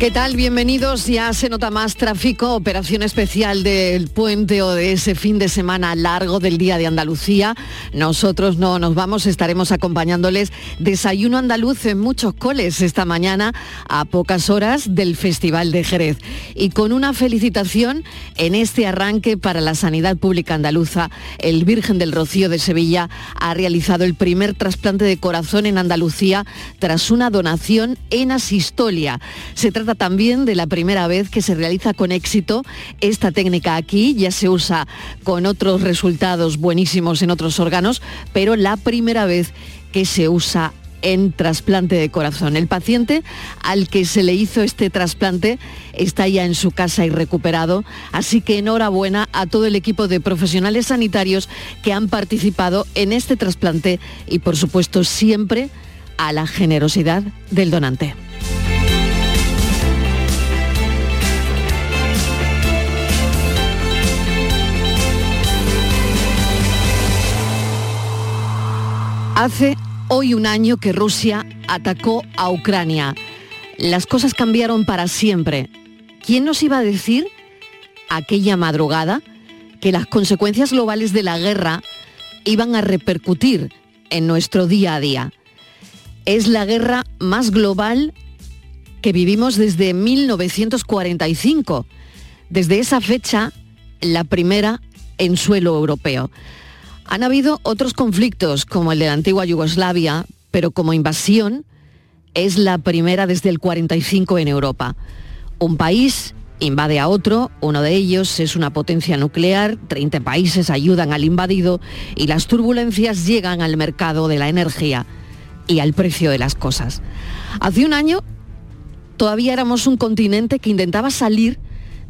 ¿Qué tal? Bienvenidos. Ya se nota más tráfico, operación especial del puente o de ese fin de semana largo del Día de Andalucía. Nosotros no nos vamos, estaremos acompañándoles desayuno andaluz en muchos coles esta mañana a pocas horas del Festival de Jerez. Y con una felicitación en este arranque para la sanidad pública andaluza, el Virgen del Rocío de Sevilla ha realizado el primer trasplante de corazón en Andalucía tras una donación en asistolia. Se trata también de la primera vez que se realiza con éxito esta técnica aquí. Ya se usa con otros resultados buenísimos en otros órganos, pero la primera vez que se usa en trasplante de corazón. El paciente al que se le hizo este trasplante está ya en su casa y recuperado, así que enhorabuena a todo el equipo de profesionales sanitarios que han participado en este trasplante y por supuesto siempre a la generosidad del donante. Hace hoy un año que Rusia atacó a Ucrania. Las cosas cambiaron para siempre. ¿Quién nos iba a decir aquella madrugada que las consecuencias globales de la guerra iban a repercutir en nuestro día a día? Es la guerra más global que vivimos desde 1945. Desde esa fecha, la primera en suelo europeo. Han habido otros conflictos, como el de la antigua Yugoslavia, pero como invasión es la primera desde el 45 en Europa. Un país invade a otro, uno de ellos es una potencia nuclear, 30 países ayudan al invadido y las turbulencias llegan al mercado de la energía y al precio de las cosas. Hace un año todavía éramos un continente que intentaba salir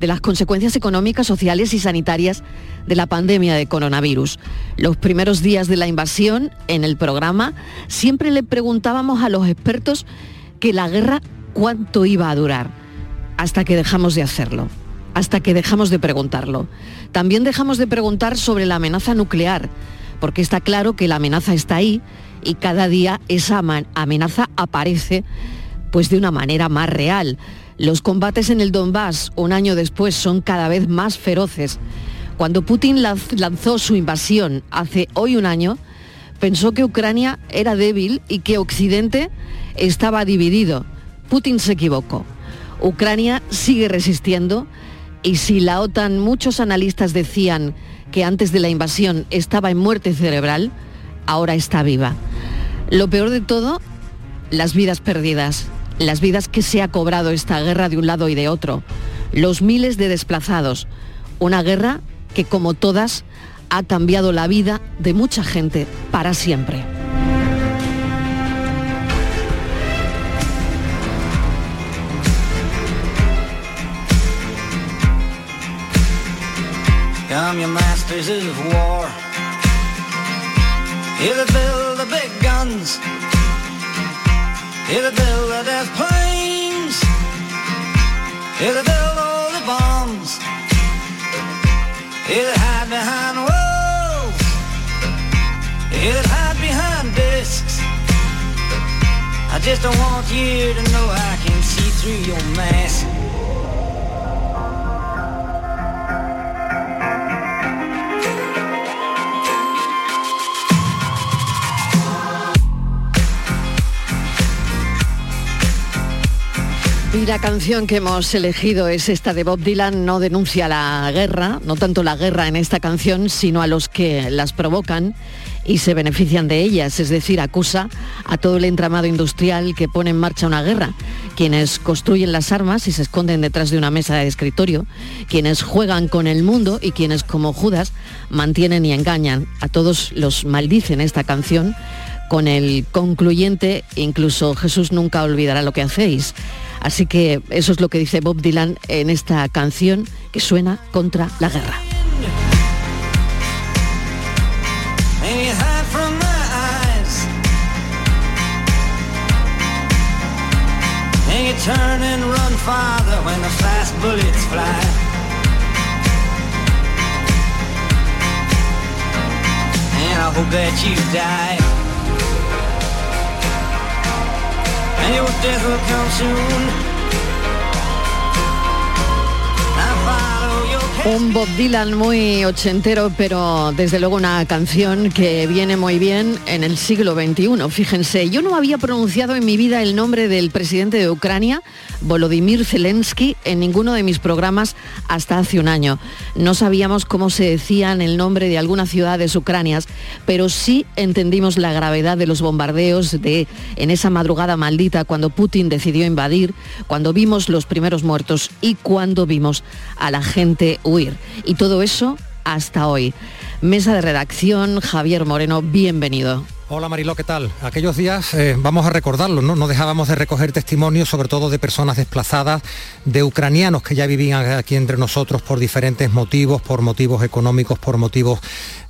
de las consecuencias económicas, sociales y sanitarias de la pandemia de coronavirus. Los primeros días de la invasión en el programa siempre le preguntábamos a los expertos que la guerra cuánto iba a durar, hasta que dejamos de hacerlo, hasta que dejamos de preguntarlo. También dejamos de preguntar sobre la amenaza nuclear, porque está claro que la amenaza está ahí y cada día esa amenaza aparece pues de una manera más real. Los combates en el Donbass un año después son cada vez más feroces. Cuando Putin lanzó su invasión hace hoy un año, pensó que Ucrania era débil y que Occidente estaba dividido. Putin se equivocó. Ucrania sigue resistiendo y si la OTAN, muchos analistas decían que antes de la invasión estaba en muerte cerebral, ahora está viva. Lo peor de todo, las vidas perdidas las vidas que se ha cobrado esta guerra de un lado y de otro, los miles de desplazados, una guerra que como todas ha cambiado la vida de mucha gente para siempre. Death planes. Here they build all the bombs. They hide behind walls. They hide behind desks. I just don't want you to know I can see through your mask. La canción que hemos elegido es esta de Bob Dylan, no denuncia la guerra, no tanto la guerra en esta canción, sino a los que las provocan y se benefician de ellas, es decir, acusa a todo el entramado industrial que pone en marcha una guerra, quienes construyen las armas y se esconden detrás de una mesa de escritorio, quienes juegan con el mundo y quienes como Judas mantienen y engañan. A todos los maldicen esta canción con el concluyente, incluso Jesús nunca olvidará lo que hacéis. Así que eso es lo que dice Bob Dylan en esta canción que suena contra la guerra. And your death will come soon. Un Bob Dylan muy ochentero, pero desde luego una canción que viene muy bien en el siglo XXI. Fíjense, yo no había pronunciado en mi vida el nombre del presidente de Ucrania, Volodymyr Zelensky, en ninguno de mis programas hasta hace un año. No sabíamos cómo se decían el nombre de algunas ciudades ucranias, pero sí entendimos la gravedad de los bombardeos de en esa madrugada maldita cuando Putin decidió invadir, cuando vimos los primeros muertos y cuando vimos a la gente Y todo eso hasta hoy. Mesa de redacción, Javier Moreno, bienvenido. Hola Mariló, ¿qué tal? Aquellos días eh, vamos a recordarlo, ¿no? No dejábamos de recoger testimonios, sobre todo de personas desplazadas, de ucranianos que ya vivían aquí entre nosotros por diferentes motivos, por motivos económicos, por motivos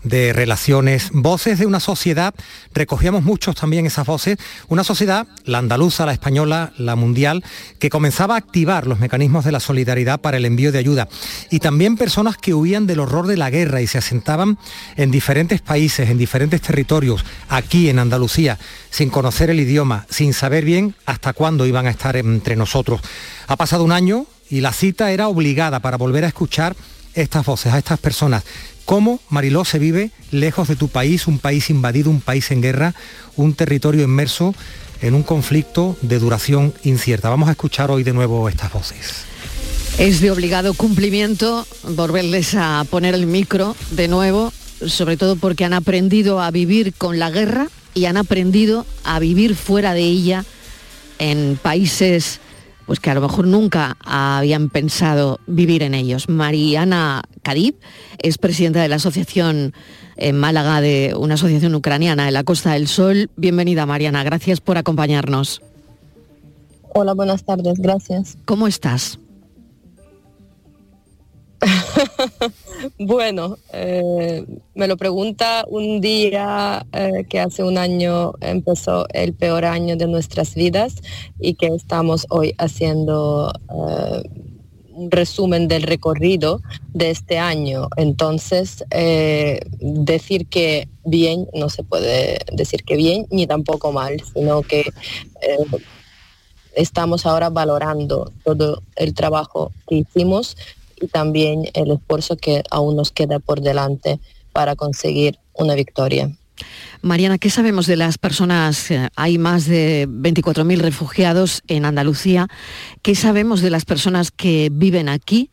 de relaciones, voces de una sociedad, recogíamos muchos también esas voces, una sociedad, la andaluza, la española, la mundial, que comenzaba a activar los mecanismos de la solidaridad para el envío de ayuda. Y también personas que huían del horror de la guerra y se asentaban en diferentes países, en diferentes territorios, aquí en Andalucía, sin conocer el idioma, sin saber bien hasta cuándo iban a estar entre nosotros. Ha pasado un año y la cita era obligada para volver a escuchar estas voces, a estas personas cómo, Mariló, se vive lejos de tu país, un país invadido, un país en guerra, un territorio inmerso en un conflicto de duración incierta. Vamos a escuchar hoy de nuevo estas voces. Es de obligado cumplimiento volverles a poner el micro de nuevo, sobre todo porque han aprendido a vivir con la guerra y han aprendido a vivir fuera de ella en países pues que a lo mejor nunca habían pensado vivir en ellos. Mariana Kadib es presidenta de la asociación en Málaga de una asociación ucraniana en la Costa del Sol. Bienvenida Mariana, gracias por acompañarnos. Hola, buenas tardes, gracias. ¿Cómo estás? bueno, eh, me lo pregunta un día eh, que hace un año empezó el peor año de nuestras vidas y que estamos hoy haciendo eh, un resumen del recorrido de este año. Entonces, decir que bien, no se puede decir que bien ni tampoco mal, sino que estamos ahora valorando todo el trabajo que hicimos y también el esfuerzo que aún nos queda por delante para conseguir una victoria. Mariana, ¿qué sabemos de las personas? Eh, hay más de 24.000 refugiados en Andalucía. ¿Qué sabemos de las personas que viven aquí?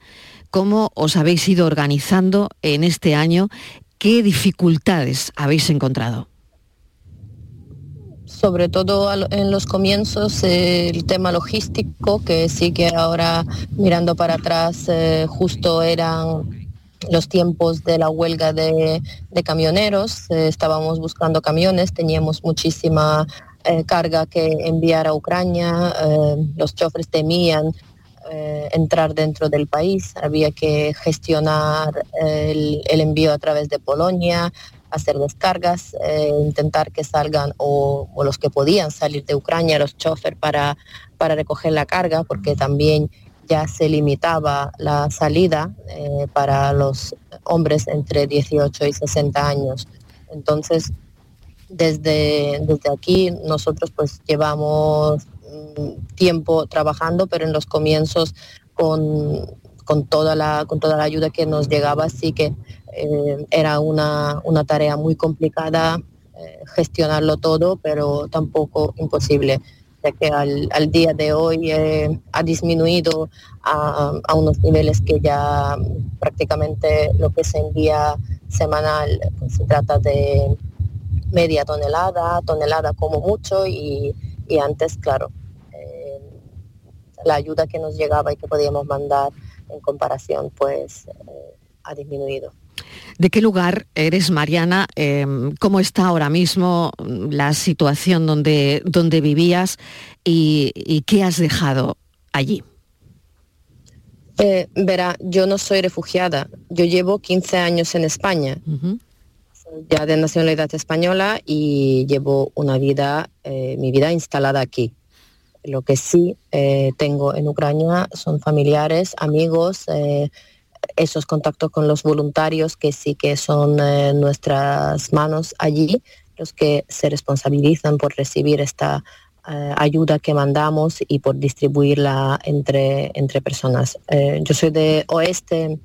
¿Cómo os habéis ido organizando en este año? ¿Qué dificultades habéis encontrado? Sobre todo en los comienzos el tema logístico, que sí que ahora mirando para atrás eh, justo eran los tiempos de la huelga de, camioneros, eh, estábamos buscando camiones, teníamos muchísima eh, carga que enviar a Ucrania, los choferes temían entrar dentro del país, había que gestionar el, envío a través de Polonia, hacer descargas, eh, intentar que salgan o, los que podían salir de Ucrania, los chofer para, para recoger la carga, porque también ya se limitaba la salida eh, para los hombres entre 18 y 60 años. Entonces, desde, desde aquí nosotros pues llevamos mm, tiempo trabajando, pero en los comienzos con, con, toda, la, con toda la ayuda que nos llegaba, así que eh, era una, tarea muy complicada eh, gestionarlo todo, pero tampoco imposible, ya que al, día de hoy eh, ha disminuido a, unos niveles que ya prácticamente lo que se envía semanal pues, se trata de media tonelada, tonelada como mucho y, antes, claro, la ayuda que nos llegaba y que podíamos mandar en comparación pues ha disminuido. ¿De qué lugar eres, Mariana? Em, ¿Cómo está ahora mismo la situación donde, donde vivías y, qué has dejado allí? Eh, verá, yo no soy refugiada. Yo llevo 15 años en España, ya de nacionalidad española y llevo una vida, eh, mi vida instalada aquí. Lo que sí eh, tengo en Ucrania son familiares, amigos, esos contactos con los voluntarios que sí que son eh, nuestras manos allí los que se responsabilizan por recibir esta eh, ayuda que mandamos y por distribuirla entre, entre personas. Eh, yo soy de oeste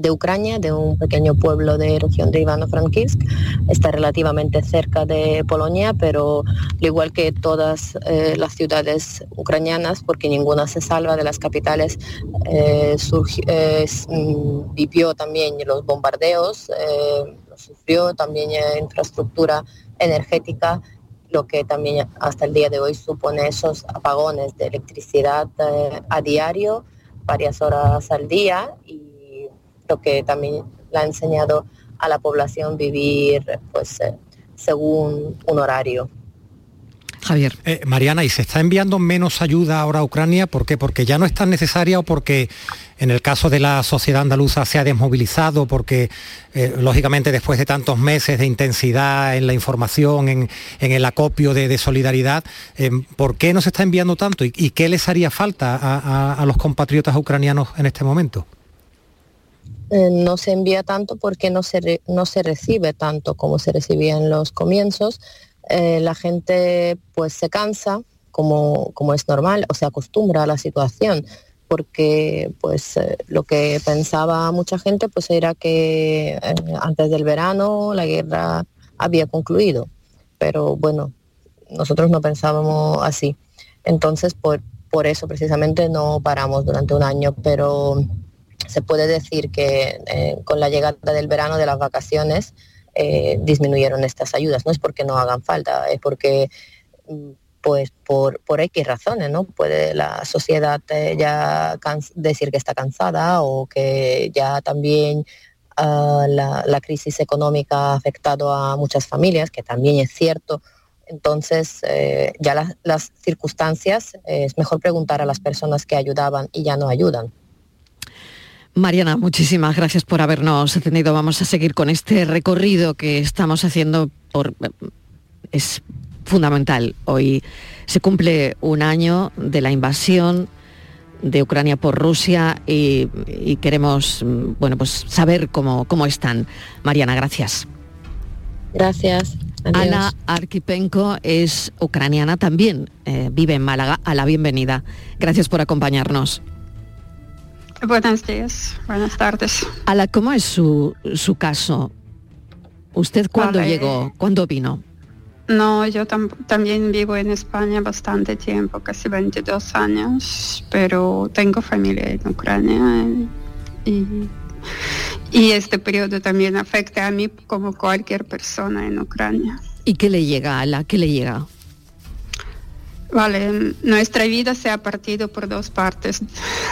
de Ucrania, de un pequeño pueblo de región de Ivano-Frankivsk. Está relativamente cerca de Polonia, pero al igual que todas eh, las ciudades ucranianas, porque ninguna se salva de las capitales, eh, mm, vivió también los bombardeos, eh, sufrió también infraestructura energética lo que también hasta el día de hoy supone esos apagones de electricidad a diario, varias horas al día que también le ha enseñado a la población vivir pues eh, según un horario. Javier. Eh, Mariana, ¿y se está enviando menos ayuda ahora a Ucrania? ¿Por qué? ¿Porque ya no es tan necesaria o porque en el caso de la sociedad andaluza se ha desmovilizado? Porque, eh, lógicamente, después de tantos meses de intensidad en la información, en, el acopio de, solidaridad, ¿por qué no se está enviando tanto? ¿Y, qué les haría falta a los compatriotas ucranianos en este momento? Eh, no se envía tanto porque no se, no se recibe tanto como se recibía en los comienzos. Eh, la gente pues se cansa, como, como es normal, o se acostumbra a la situación porque pues eh, lo que pensaba mucha gente pues era que antes del verano la guerra había concluido pero bueno nosotros no pensábamos así entonces por, por eso precisamente no paramos durante un año pero se puede decir que eh, con la llegada del verano, de las vacaciones, eh, disminuyeron estas ayudas. No es porque no hagan falta, es porque mm, pues por, por X razones, ¿no? Puede la sociedad eh, ya decir que está cansada o que ya también ah, la, crisis económica ha afectado a muchas familias, que también es cierto. Entonces, ya las, las circunstancias, es mejor preguntar a las personas que ayudaban y ya no ayudan. Mariana, muchísimas gracias por habernos atendido. Vamos a seguir con este recorrido que estamos haciendo por es fundamental. Hoy se cumple un año de la invasión de Ucrania por Rusia y, queremos bueno, pues saber cómo, cómo están. Mariana, gracias. Gracias. Ana Arkipenko es ucraniana también, eh, vive en Málaga. A la bienvenida. Gracias por acompañarnos. Buenos días, buenas tardes. Ala, ¿cómo es su, su caso? ¿Usted cuándo llegó? ¿Cuándo vino? No, yo también vivo en España bastante tiempo, casi 22 años, pero tengo familia en Ucrania y, y este periodo también afecta a mí como cualquier persona en Ucrania. ¿Y qué le llega, Ala? ¿Qué le llega? Vale, nuestra vida se ha partido por dos partes,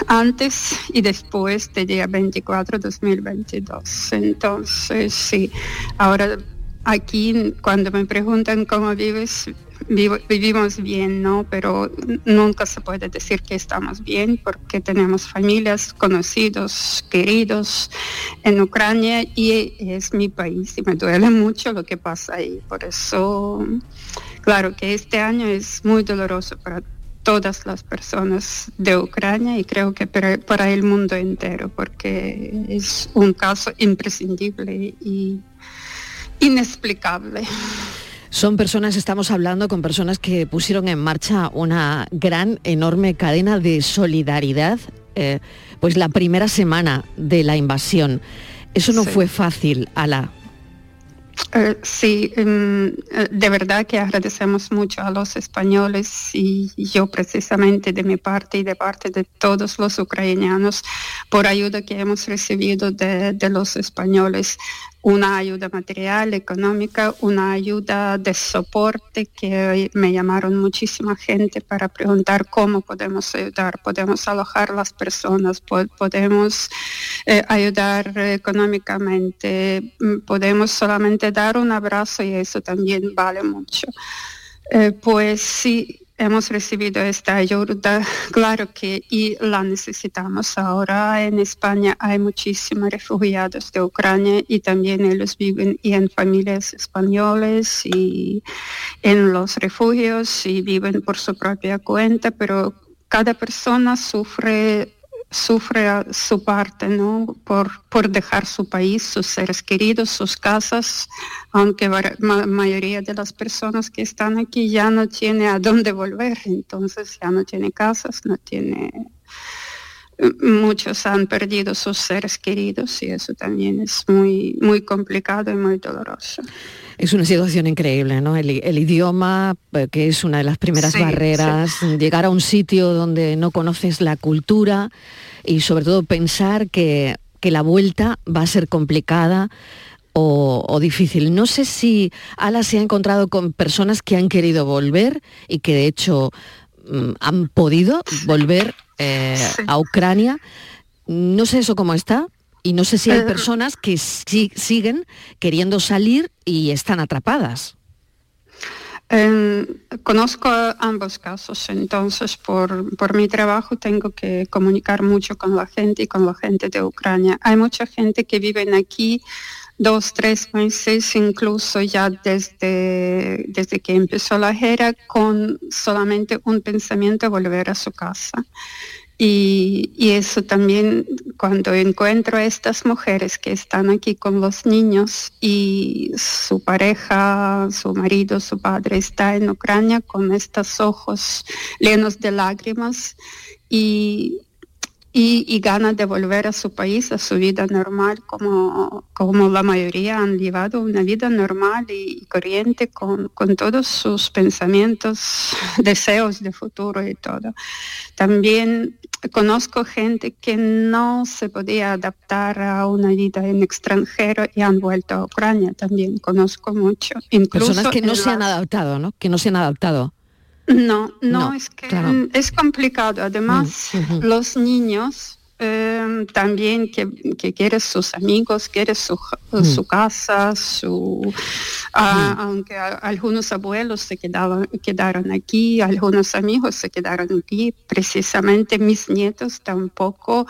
antes y después del día 24 2022. Entonces, sí, ahora aquí cuando me preguntan cómo vives, vivimos bien, ¿no? Pero nunca se puede decir que estamos bien porque tenemos familias, conocidos, queridos en Ucrania y es mi país y me duele mucho lo que pasa ahí. Por eso Claro que este año es muy doloroso para todas las personas de Ucrania y creo que para, el mundo entero, porque es un caso imprescindible y inexplicable. Son personas, estamos hablando con personas que pusieron en marcha una gran, enorme cadena de solidaridad, eh, pues la primera semana de la invasión. Eso no fue fácil, Ala. Eh, sí, em, eh, de verdad que agradecemos mucho a los españoles y yo precisamente de mi parte y de parte de todos los ucranianos por ayuda que hemos recibido de, de los españoles una ayuda material, económica, una ayuda de soporte que me llamaron muchísima gente para preguntar cómo podemos ayudar, podemos alojar las personas, podemos eh, ayudar económicamente, mm, podemos solamente dar un abrazo y eso también vale mucho. Eh, pues sí, hemos recibido esta ayuda, claro que y la necesitamos. Ahora en España hay muchísimos refugiados de Ucrania y también ellos viven y en familias españoles y en los refugios y viven por su propia cuenta, pero cada persona sufre sufre su parte, ¿no? Por, por dejar su país, sus seres queridos, sus casas, aunque la mayoría de las personas que están aquí ya no tiene a dónde volver, entonces ya no tiene casas, no tiene muchos han perdido sus seres queridos y eso también es muy, muy complicado y muy doloroso. Es una situación increíble, ¿no? El, idioma, eh, que es una de las primeras barreras, llegar a un sitio donde no conoces la cultura y sobre todo pensar que, la vuelta va a ser complicada o, difícil. No sé si Ala se ha encontrado con personas que han querido volver y que de hecho mm, han podido volver eh, a Ucrania. No sé eso cómo está y no sé si hay eh, personas que siguen queriendo salir y están atrapadas. Em, conozco ambos casos, entonces por, por, mi trabajo tengo que comunicar mucho con la gente y con la gente de Ucrania. Hay mucha gente que vive aquí dos, tres meses, incluso ya desde, desde que empezó la guerra, con solamente un pensamiento volver a su casa. Y, y, eso también, cuando encuentro a estas mujeres que están aquí con los niños y su pareja, su marido, su padre está en Ucrania con estos ojos llenos de lágrimas y, y, ganas de volver a su país, a su vida normal, como, como la mayoría han llevado una vida normal y, corriente con, con, todos sus pensamientos, deseos de futuro y todo. También conozco gente que no se podía adaptar a una vida en extranjero y han vuelto a Ucrania. También conozco mucho. Incluso Personas que no se han adaptado, ¿no? Que no se han adaptado. No, no, es que es complicado. Además, mm, los niños Em, también que, que, quiere sus amigos, quiere su, mm. casa, su, ah, mm. aunque algunos abuelos se quedaban, quedaron aquí, algunos amigos se quedaron aquí. Precisamente mis nietos tampoco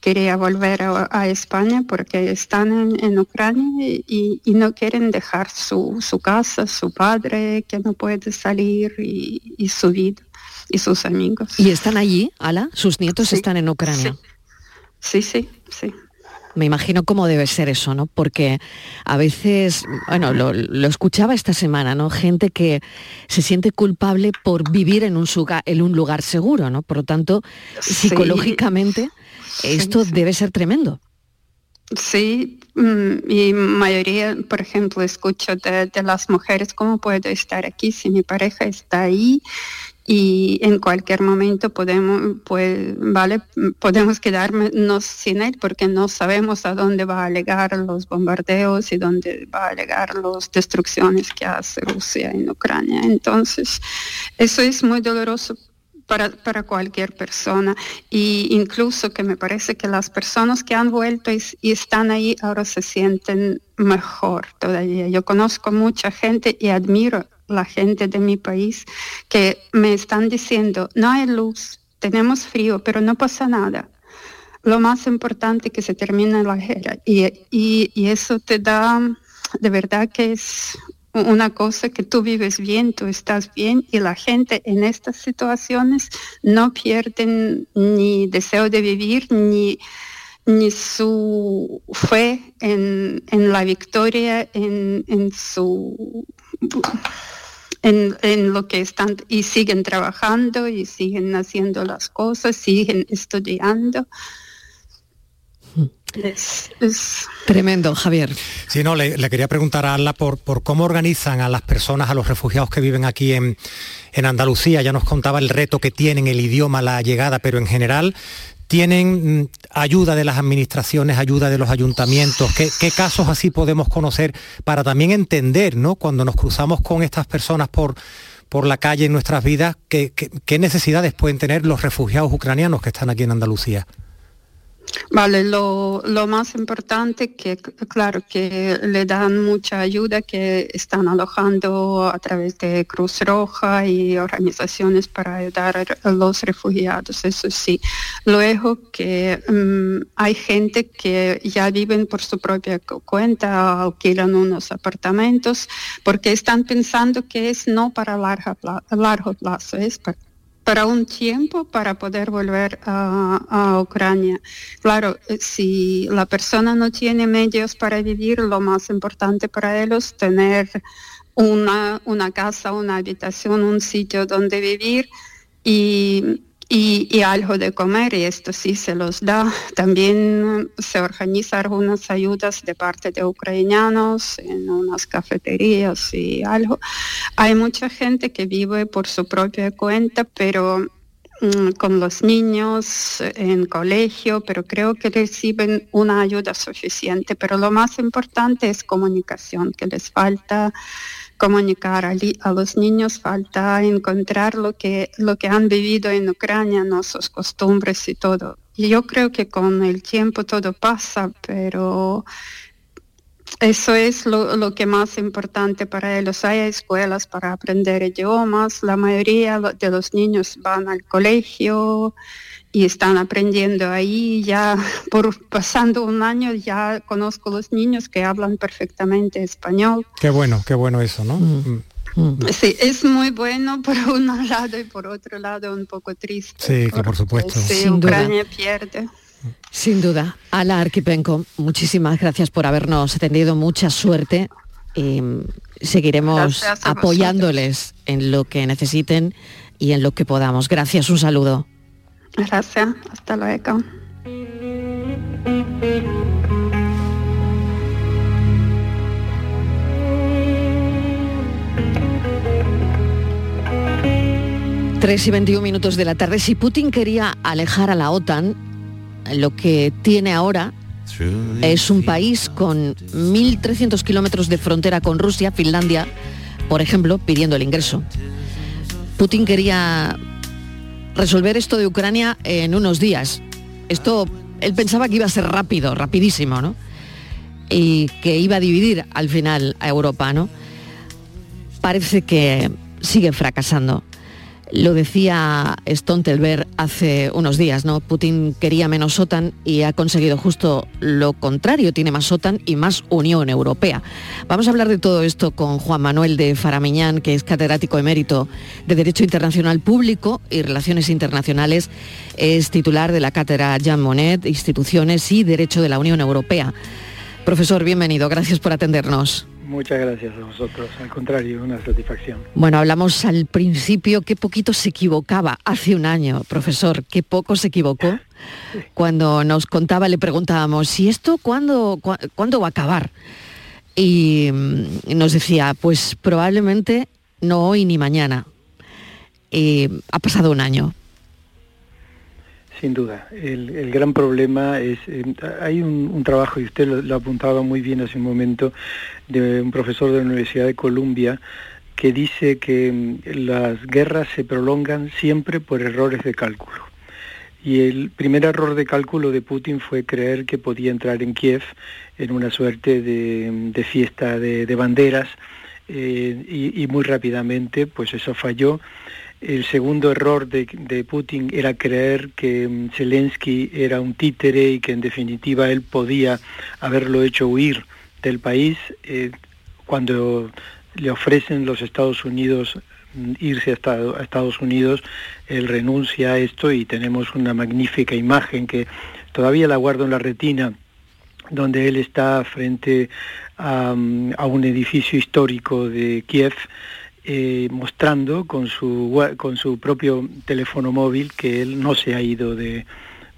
querían volver a, España porque están en, Ucrania y, no quieren dejar su, su, casa, su padre que no puede salir y, su vida y sus amigos. ¿Y están allí, Ala? ¿Sus nietos están en Ucrania? Sí, sí, sí. Me imagino cómo debe ser eso, ¿no? Porque a veces, bueno, lo, escuchaba esta semana, ¿no? Gente que se siente culpable por vivir en un, en un lugar seguro, ¿no? Por lo tanto, psicológicamente, esto debe ser tremendo. Sí, mm, y mayoría, por ejemplo, escucho de, de, las mujeres, ¿cómo puedo estar aquí si mi pareja está ahí y en cualquier momento podemos, pues, vale, podemos quedarnos sin él porque no sabemos a dónde va a llegar los bombardeos y dónde va a llegar las destrucciones que hace Rusia en Ucrania. Entonces, eso es muy doloroso para, para, cualquier persona. Y incluso que me parece que las personas que han vuelto y, y, están ahí ahora se sienten mejor todavía. Yo conozco mucha gente y admiro la gente de mi país que me están diciendo, no hay luz, tenemos frío, pero no pasa nada. Lo más importante que se termine la guerra. Y, y, eso te da, de verdad que es una cosa que tú vives bien, tú estás bien y la gente en estas situaciones no pierden ni deseo de vivir ni, ni su fe en, en la victoria, en, en su en, lo que están y siguen trabajando y siguen haciendo las cosas, siguen estudiando. Es, Tremendo, Javier. Sí, no, le, quería preguntar a Ala por, por, cómo organizan a las personas, a los refugiados que viven aquí en, en Andalucía. Ya nos contaba el reto que tienen, el idioma, la llegada, pero en general, tienen mm, ayuda de las administraciones, ayuda de los ayuntamientos? ¿Qué, casos así podemos conocer para también entender, ¿no? Cuando nos cruzamos con estas personas por, por la calle en nuestras vidas, qué necesidades pueden tener los refugiados ucranianos que están aquí en Andalucía? Vale, lo, más importante que, claro, que le dan mucha ayuda, que están alojando a través de Cruz Roja y organizaciones para ayudar a los refugiados, eso sí. Luego que mm, hay gente que ya viven por su propia cuenta, alquilan unos apartamentos, porque están pensando que es no para larga, largo plazo, es para para un tiempo para poder volver a, Ucrania. Claro, eh, si la persona no tiene medios para vivir, lo más importante para ellos es tener una, una casa, una habitación, un sitio donde vivir y y, algo de comer y esto sí se los da. También se organizan algunas ayudas de parte de ucranianos en unas cafeterías y algo. Hay mucha gente que vive por su propia cuenta, pero mm, con los niños en colegio, pero creo que reciben una ayuda suficiente. Pero lo más importante es comunicación, que les falta comunicar a, los niños, falta encontrar lo que, lo que han vivido en Ucrania, ¿no? costumbres y todo. Y yo creo que con el tiempo todo pasa, pero eso es lo, lo, que más importante para ellos. Hay escuelas para aprender idiomas, la mayoría de los niños van al colegio, y están aprendiendo ahí. Ya por pasando un año ya conozco los niños que hablan perfectamente español. Qué bueno, qué bueno eso, ¿no? Mm. Mm. Mm. Sí, es muy bueno por un lado y por otro lado un poco triste. Sí, que por supuesto. Sí, Ucrania pierde. Sin duda. Ala Arquipenco, muchísimas gracias por habernos atendido. Mucha suerte y seguiremos apoyándoles en lo que necesiten y en lo que podamos. Gracias, un saludo. Gracias, hasta luego. Tres y 21 minutos de la tarde. Si Putin quería alejar a la OTAN, lo que tiene ahora es un país con 1.300 kilómetros de frontera con Rusia, Finlandia, por ejemplo, pidiendo el ingreso. Putin quería resolver esto de Ucrania en unos días. Esto, él pensaba que iba a ser rápido, rapidísimo, ¿no? Y que iba a dividir al final a Europa, ¿no? Parece que sigue fracasando. Lo decía Stoltenberg hace unos días, ¿no? Putin quería menos OTAN y ha conseguido justo lo contrario, tiene más OTAN y más Unión Europea. Vamos a hablar de todo esto con Juan Manuel de Faramiñán, que es catedrático emérito de Derecho Internacional Público y Relaciones Internacionales, es titular de la cátedra Jean Monnet, Instituciones y Derecho de la Unión Europea. Profesor, bienvenido, gracias por atendernos. Muchas gracias a vosotros, al contrario, una satisfacción. Bueno, hablamos al principio qué poquito se equivocaba hace un año, profesor, qué poco se equivocó. Cuando nos contaba, le preguntábamos, ¿y esto cuándo, cuándo va a acabar? Y mm, nos decía, pues probablemente no hoy ni mañana. Y ha pasado un año. Sin duda. El, gran problema es, eh, hay un, trabajo, y usted lo, apuntaba muy bien hace un momento, de un profesor de la Universidad de Columbia, que dice que mm, las guerras se prolongan siempre por errores de cálculo. Y el primer error de cálculo de Putin fue creer que podía entrar en Kiev en una suerte de, fiesta de, banderas eh, y, y, muy rápidamente pues eso falló el segundo error de, Putin era creer que mm, Zelensky era un títere y que en definitiva él podía haberlo hecho huir del país. Eh, cuando le ofrecen los Estados Unidos mm, irse a Estados Unidos, él renuncia a esto y tenemos una magnífica imagen que todavía la guardo en la retina, donde él está frente a, mm, a un edificio histórico de Kiev, eh, mostrando con su, con su propio teléfono móvil que él no se ha ido de,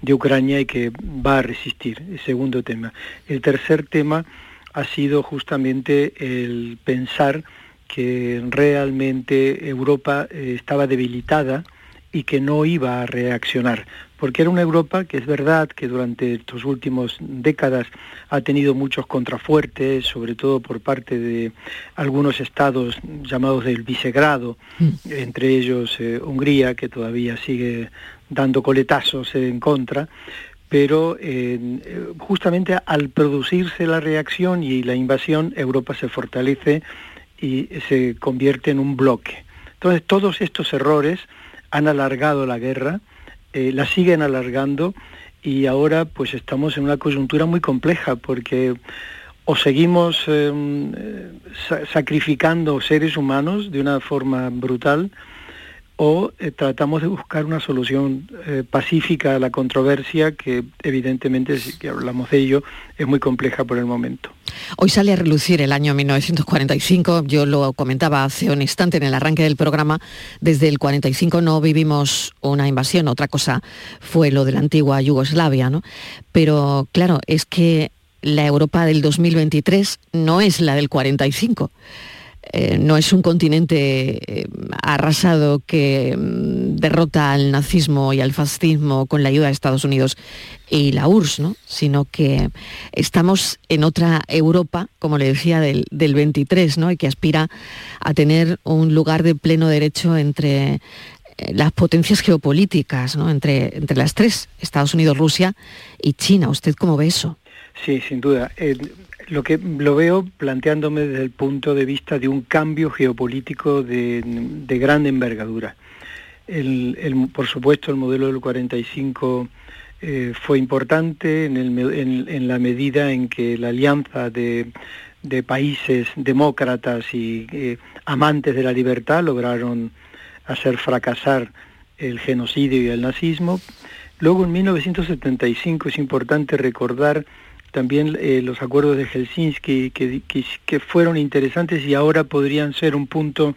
de Ucrania y que va a resistir. El segundo tema. El tercer tema ha sido justamente el pensar que realmente Europa eh, estaba debilitada y que no iba a reaccionar porque era una Europa que es verdad que durante estos últimos décadas ha tenido muchos contrafuertes, sobre todo por parte de algunos estados llamados del vicegrado, mm. entre ellos eh, Hungría, que todavía sigue dando coletazos en contra, pero eh, justamente al producirse la reacción y la invasión, Europa se fortalece y se convierte en un bloque. Entonces todos estos errores han alargado la guerra, eh, la siguen alargando y ahora pues estamos en una coyuntura muy compleja porque o seguimos em, sacrificando seres humanos de una forma brutal o eh, tratamos de buscar una solución eh, pacífica a la controversia que evidentemente, si hablamos de ello, es muy compleja por el momento. Hoy sale a relucir el año 1945, yo lo comentaba hace un instante en el arranque del programa, desde el 45 no vivimos una invasión, otra cosa fue lo de la antigua Yugoslavia, ¿no? Pero claro, es que la Europa del 2023 no es la del 45. Eh, no es un continente eh, arrasado que mm, derrota al nazismo y al fascismo con la ayuda de Estados Unidos y la URSS, ¿no? sino que estamos en otra Europa, como le decía, del, 23, ¿no? y que aspira a tener un lugar de pleno derecho entre eh, las potencias geopolíticas, ¿no? entre, entre las tres, Estados Unidos, Rusia y China. ¿Usted cómo ve eso? Sí, sin duda lo que lo veo planteándome desde el punto de vista de un cambio geopolítico de, gran envergadura. por supuesto, el modelo del 45 eh, fue importante en, la medida en que la alianza de, países demócratas y eh, amantes de la libertad lograron hacer fracasar el genocidio y el nazismo. Luego, en 1975, es importante recordar también eh, los acuerdos de Helsinki que, fueron interesantes y ahora podrían ser un punto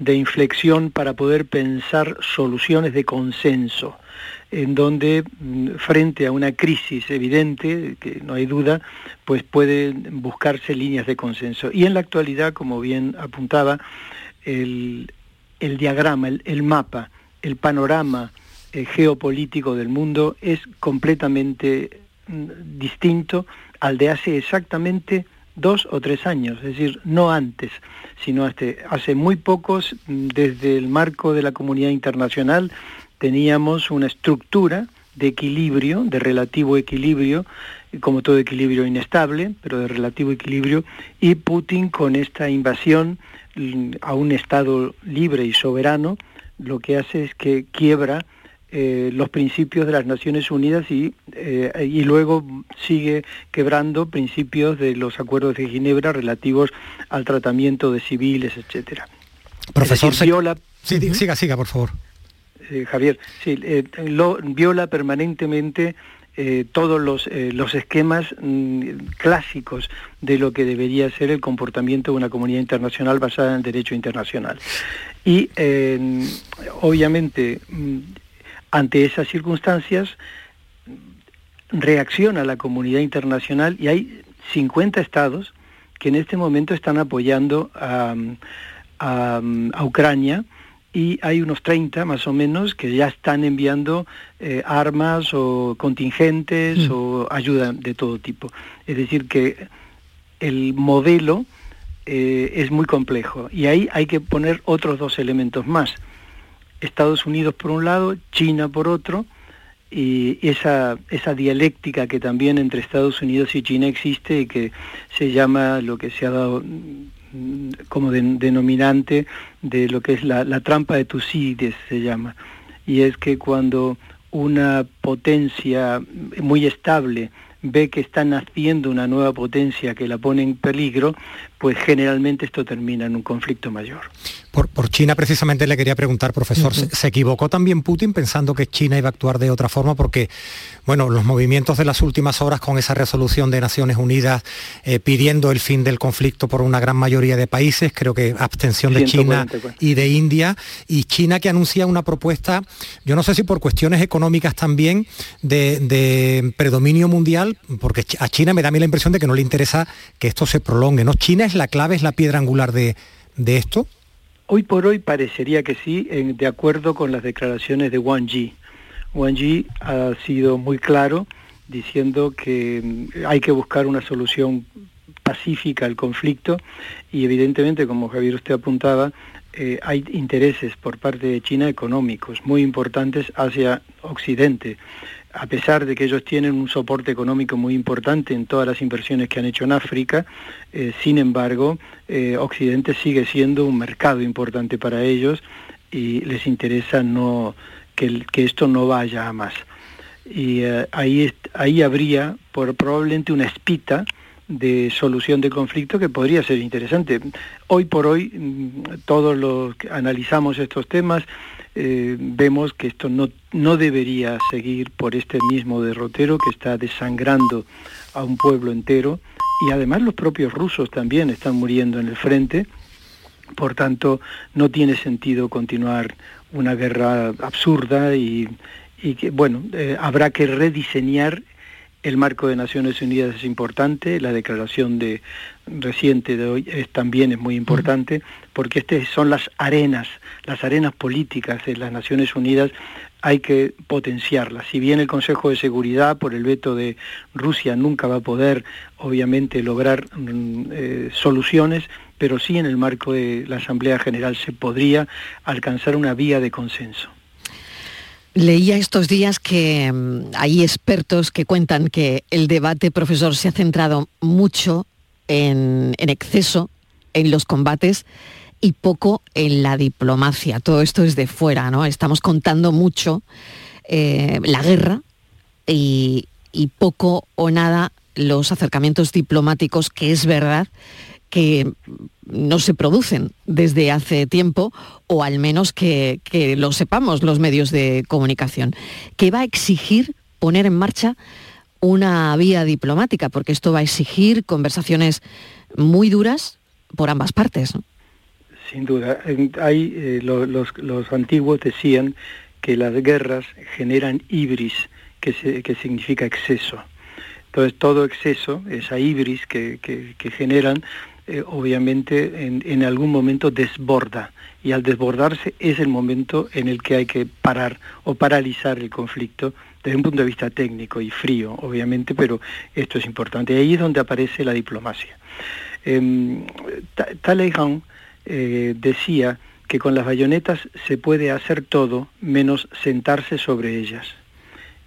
de inflexión para poder pensar soluciones de consenso, en donde mm, frente a una crisis evidente, que no hay duda, pues pueden buscarse líneas de consenso. Y en la actualidad, como bien apuntaba, el, el diagrama, el, mapa, el panorama eh, geopolítico del mundo es completamente distinto al de hace exactamente dos o tres años, es decir, no antes, sino hace, hace muy pocos, desde el marco de la comunidad internacional, teníamos una estructura de equilibrio, de relativo equilibrio, como todo equilibrio inestable, pero de relativo equilibrio, y Putin con esta invasión a un Estado libre y soberano, lo que hace es que quiebra eh, los principios de las Naciones Unidas y, eh, y luego sigue quebrando principios de los acuerdos de Ginebra relativos al tratamiento de civiles, etcétera. Profesor, viola... siga, siga, por favor. Eh, Javier, sí, lo, viola permanentemente todos los, los esquemas mm, clásicos de lo que debería ser el comportamiento de una comunidad internacional basada en el derecho internacional. Y obviamente mm, ante esas circunstancias reacciona la comunidad internacional y hay 50 estados que en este momento están apoyando a, Ucrania y hay unos 30 más o menos que ya están enviando eh, armas o contingentes mm. o ayuda de todo tipo. Es decir, que el modelo eh, es muy complejo y ahí hay que poner otros dos elementos más. Estados Unidos por un lado, China por otro, y esa, esa dialéctica que también entre Estados Unidos y China existe y que se llama lo que se ha dado mm, como denominante de lo que es la, la trampa de Tucídides, se llama. Y es que cuando una potencia muy estable ve que está naciendo una nueva potencia que la pone en peligro, pues generalmente esto termina en un conflicto mayor. Por, China precisamente le quería preguntar, profesor, ¿se, equivocó también Putin pensando que China iba a actuar de otra forma? Porque, bueno, los movimientos de las últimas horas con esa resolución de Naciones Unidas eh, pidiendo el fin del conflicto por una gran mayoría de países, creo que abstención de China y de India, y China que anuncia una propuesta, yo no sé si por cuestiones económicas también, de, predominio mundial, porque a China me da a mí la impresión de que no le interesa que esto se prolongue, ¿no? China la clave, es la piedra angular de, de esto. Hoy por hoy parecería que sí, de acuerdo con las declaraciones de Wang Yi. Wang Yi ha sido muy claro diciendo que mm, hay que buscar una solución pacífica al conflicto y evidentemente, como Javier usted apuntaba, eh, hay intereses por parte de China económicos muy importantes hacia Occidente a pesar de que ellos tienen un soporte económico muy importante en todas las inversiones que han hecho en África, eh, sin embargo, eh, Occidente sigue siendo un mercado importante para ellos y les interesa no, que, esto no vaya a más. Y eh, ahí, ahí habría por, probablemente una espita de solución del conflicto que podría ser interesante. Hoy por hoy, mm, todos los que analizamos estos temas, eh, vemos que esto no, no debería seguir por este mismo derrotero que está desangrando a un pueblo entero y además los propios rusos también están muriendo en el frente. Por tanto, no tiene sentido continuar una guerra absurda y, que, bueno, eh, habrá que rediseñar el marco de Naciones Unidas es importante, la declaración de reciente de hoy es, también es muy importante, porque estas son las arenas, las arenas políticas de las Naciones Unidas hay que potenciarlas. Si bien el Consejo de Seguridad, por el veto de Rusia, nunca va a poder, obviamente, lograr mm, eh, soluciones, pero sí en el marco de la Asamblea General se podría alcanzar una vía de consenso. Leía estos días que mm, hay expertos que cuentan que el debate, profesor, se ha centrado mucho en, exceso en los combates y poco en la diplomacia. Todo esto es de fuera, ¿no? Estamos contando mucho eh, la guerra y, y poco o nada los acercamientos diplomáticos, que es verdad que no se producen desde hace tiempo, o al menos que, lo sepamos los medios de comunicación, que va a exigir poner en marcha una vía diplomática, porque esto va a exigir conversaciones muy duras por ambas partes. Sin duda. Hay, eh, los, los, antiguos decían que las guerras generan ibris, que, que significa exceso. Entonces todo exceso, esa ibris que, que generan, eh, obviamente en, algún momento desborda y al desbordarse es el momento en el que hay que parar o paralizar el conflicto desde un punto de vista técnico y frío, obviamente, pero esto es importante. Ahí es donde aparece la diplomacia. Eh, Talleyrand decía que con las bayonetas se puede hacer todo menos sentarse sobre ellas.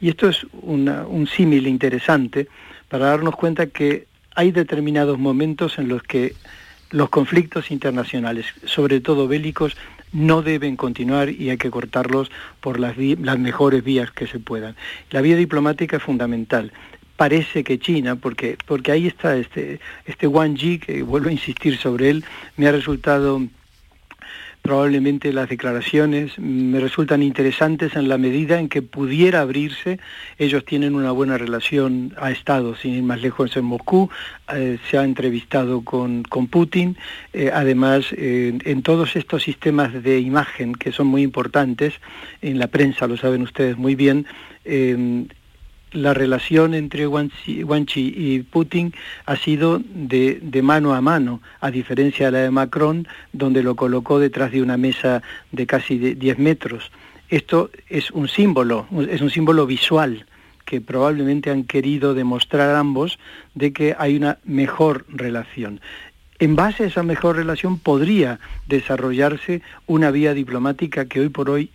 Y esto es un símil interesante para darnos cuenta que hay determinados momentos en los que los conflictos internacionales, sobre todo bélicos, no deben continuar y hay que cortarlos por las, las mejores vías que se puedan. La vía diplomática es fundamental parece que China, porque, porque ahí está este, este Wang Yi, que vuelvo a insistir sobre él, me ha resultado probablemente las declaraciones me resultan interesantes en la medida en que pudiera abrirse. Ellos tienen una buena relación, ha estado sin ir más lejos en Moscú, eh, se ha entrevistado con, con Putin, eh, además en todos estos sistemas de imagen que son muy importantes, en la prensa lo saben ustedes muy bien, eh, la relación entre Wang Chi y Putin ha sido de, mano a mano, a diferencia de la de Macron, donde lo colocó detrás de una mesa de casi 10 metros. Esto es un símbolo, es un símbolo visual que probablemente han querido demostrar ambos de que hay una mejor relación en base a esa mejor relación podría desarrollarse una vía diplomática que hoy por hoy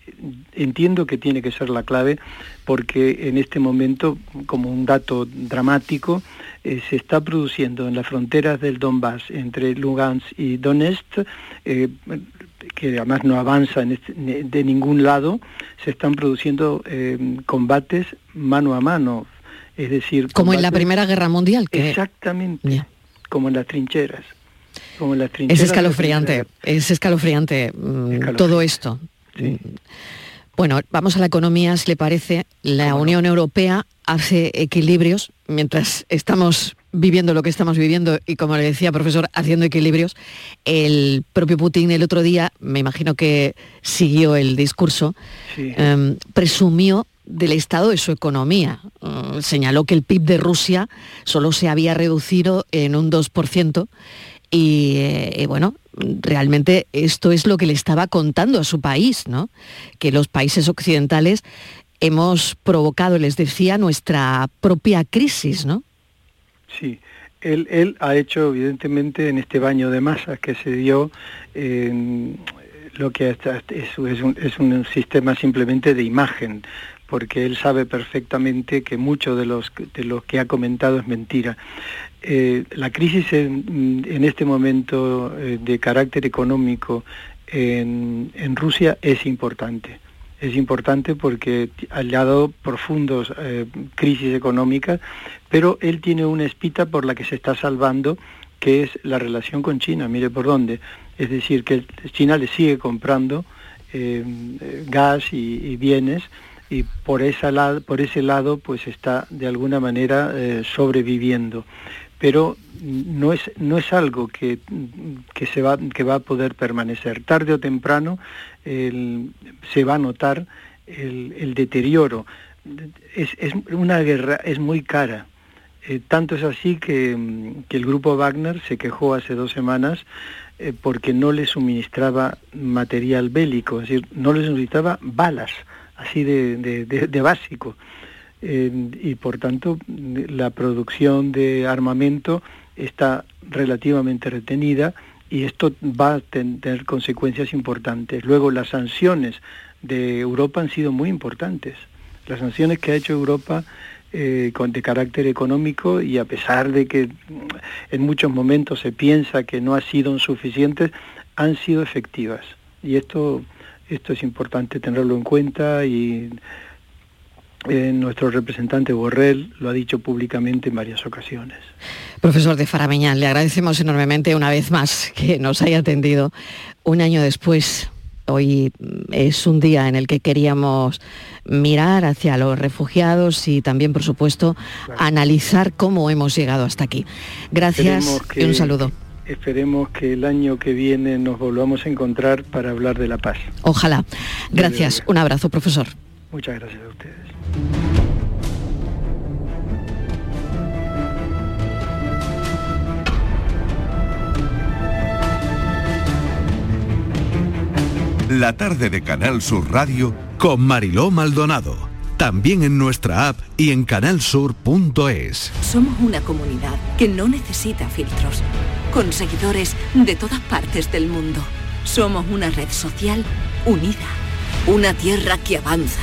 entiendo que tiene que ser la clave porque en este momento, como un dato dramático, eh, se está produciendo en las fronteras del Donbass entre Lugansk y Donetsk, eh, que además no avanza este, de ningún lado, se están produciendo eh, combates mano a mano, es decir... Como en la Primera Guerra Mundial. Que... Exactamente, como en las trincheras es escalofriante, es escalofriante, mm, todo esto. Mm. Bueno, vamos a la economía, si le parece. La Unión Europea hace equilibrios mientras estamos viviendo lo que estamos viviendo y como le decía profesor, haciendo equilibrios. El propio Putin el otro día, me imagino que siguió el discurso, em, presumió del estado de su economía. Mm, señaló que el PIB de Rusia solo se había reducido en un 2% y, eh, bueno, realmente esto es lo que le estaba contando a su país, ¿no? Que los países occidentales hemos provocado, les decía, nuestra propia crisis, ¿no? Sí, él, él ha hecho evidentemente en este baño de masas que se dio lo que es, un, es un sistema simplemente de imagen, porque él sabe perfectamente que mucho de, los, de lo que ha comentado es mentira. Eh, la crisis en, este momento eh, de carácter económico en, Rusia es importante. es importante porque ha dado profundos eh, crisis económicas, pero él tiene una espita por la que se está salvando, que es la relación con China, mire por dónde. Es decir, que China le sigue comprando eh, gas y, bienes y por, esa lado, por ese lado pues está de alguna manera eh, sobreviviendo. Pero no es, no es algo que, que, se va, que va a poder permanecer. Tarde o temprano se va a notar el, deterioro. Es, una guerra, es muy cara. Eh, tanto es así que, el grupo Wagner se quejó hace dos semanas eh, porque no le suministraba material bélico, es decir, no le suministraba balas, así de, básico. Eh, y por tanto la producción de armamento está relativamente retenida y esto va a tener consecuencias importantes. Luego, las sanciones de Europa han sido muy importantes. Las sanciones que ha hecho Europa eh, de carácter económico y a pesar de que en muchos momentos se piensa que no han sido suficientes, han sido efectivas. Y esto, esto es importante tenerlo en cuenta y eh, nuestro representante Borrell lo ha dicho públicamente en varias ocasiones. Profesor de Farameñán, le agradecemos enormemente una vez más que nos haya atendido un año después. Hoy es un día en el que queríamos mirar hacia los refugiados y también, por supuesto, analizar cómo hemos llegado hasta aquí. Gracias y un saludo. Esperemos que el año que viene nos volvamos a encontrar para hablar de la paz. Ojalá. Gracias. Un abrazo, profesor. Muchas gracias a ustedes. La tarde de Canal Sur Radio con Mariló Maldonado. También en nuestra app y en canalsur.es. Somos una comunidad que no necesita filtros, con seguidores de todas partes del mundo. Somos una red social unida, una tierra que avanza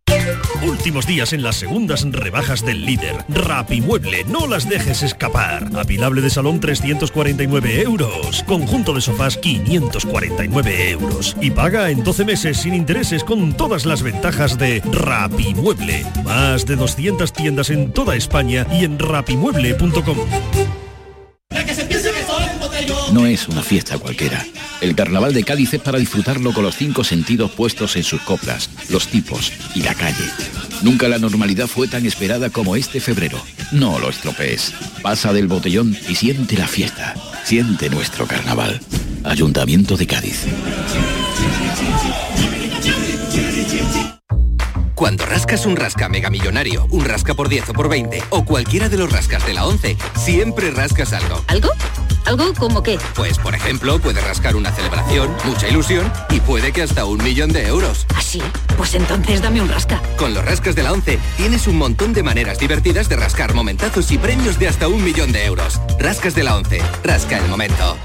Últimos días en las segundas rebajas del líder. Rapimueble, no las dejes escapar. Apilable de salón 349 euros. Conjunto de sofás 549 euros. Y paga en 12 meses sin intereses con todas las ventajas de Rapimueble. Más de 200 tiendas en toda España y en rapimueble.com. No es una fiesta cualquiera. El carnaval de Cádiz es para disfrutarlo con los cinco sentidos puestos en sus coplas, los tipos y la calle. Nunca la normalidad fue tan esperada como este febrero. No lo estropees. Pasa del botellón y siente la fiesta. Siente nuestro carnaval. Ayuntamiento de Cádiz. Cuando rascas un rasca mega millonario, un rasca por 10 o por 20 o cualquiera de los rascas de la 11, siempre rascas algo. ¿Algo? ¿Algo como qué? Pues por ejemplo, puede rascar una celebración, mucha ilusión y puede que hasta un millón de euros. ¿Así? ¿Ah, pues entonces dame un rasca. Con los rascas de la 11 tienes un montón de maneras divertidas de rascar momentazos y premios de hasta un millón de euros. Rascas de la 11. Rasca el momento.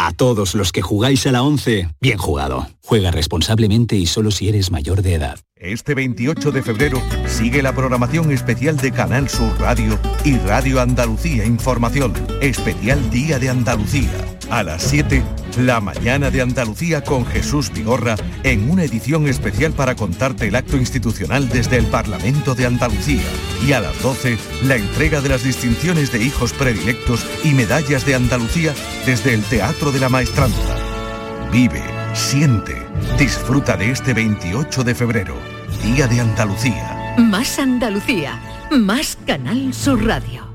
A todos los que jugáis a la 11, bien jugado. Juega responsablemente y solo si eres mayor de edad. Este 28 de febrero sigue la programación especial de Canal Sur Radio y Radio Andalucía Información. Especial Día de Andalucía. A las 7, la mañana de Andalucía con Jesús Vigorra en una edición especial para contarte el acto institucional desde el Parlamento de Andalucía. Y a las 12, la entrega de las distinciones de hijos predilectos y medallas de Andalucía desde el Teatro de la Maestranza. Vive, siente, disfruta de este 28 de febrero, Día de Andalucía. Más Andalucía, más Canal Sur Radio.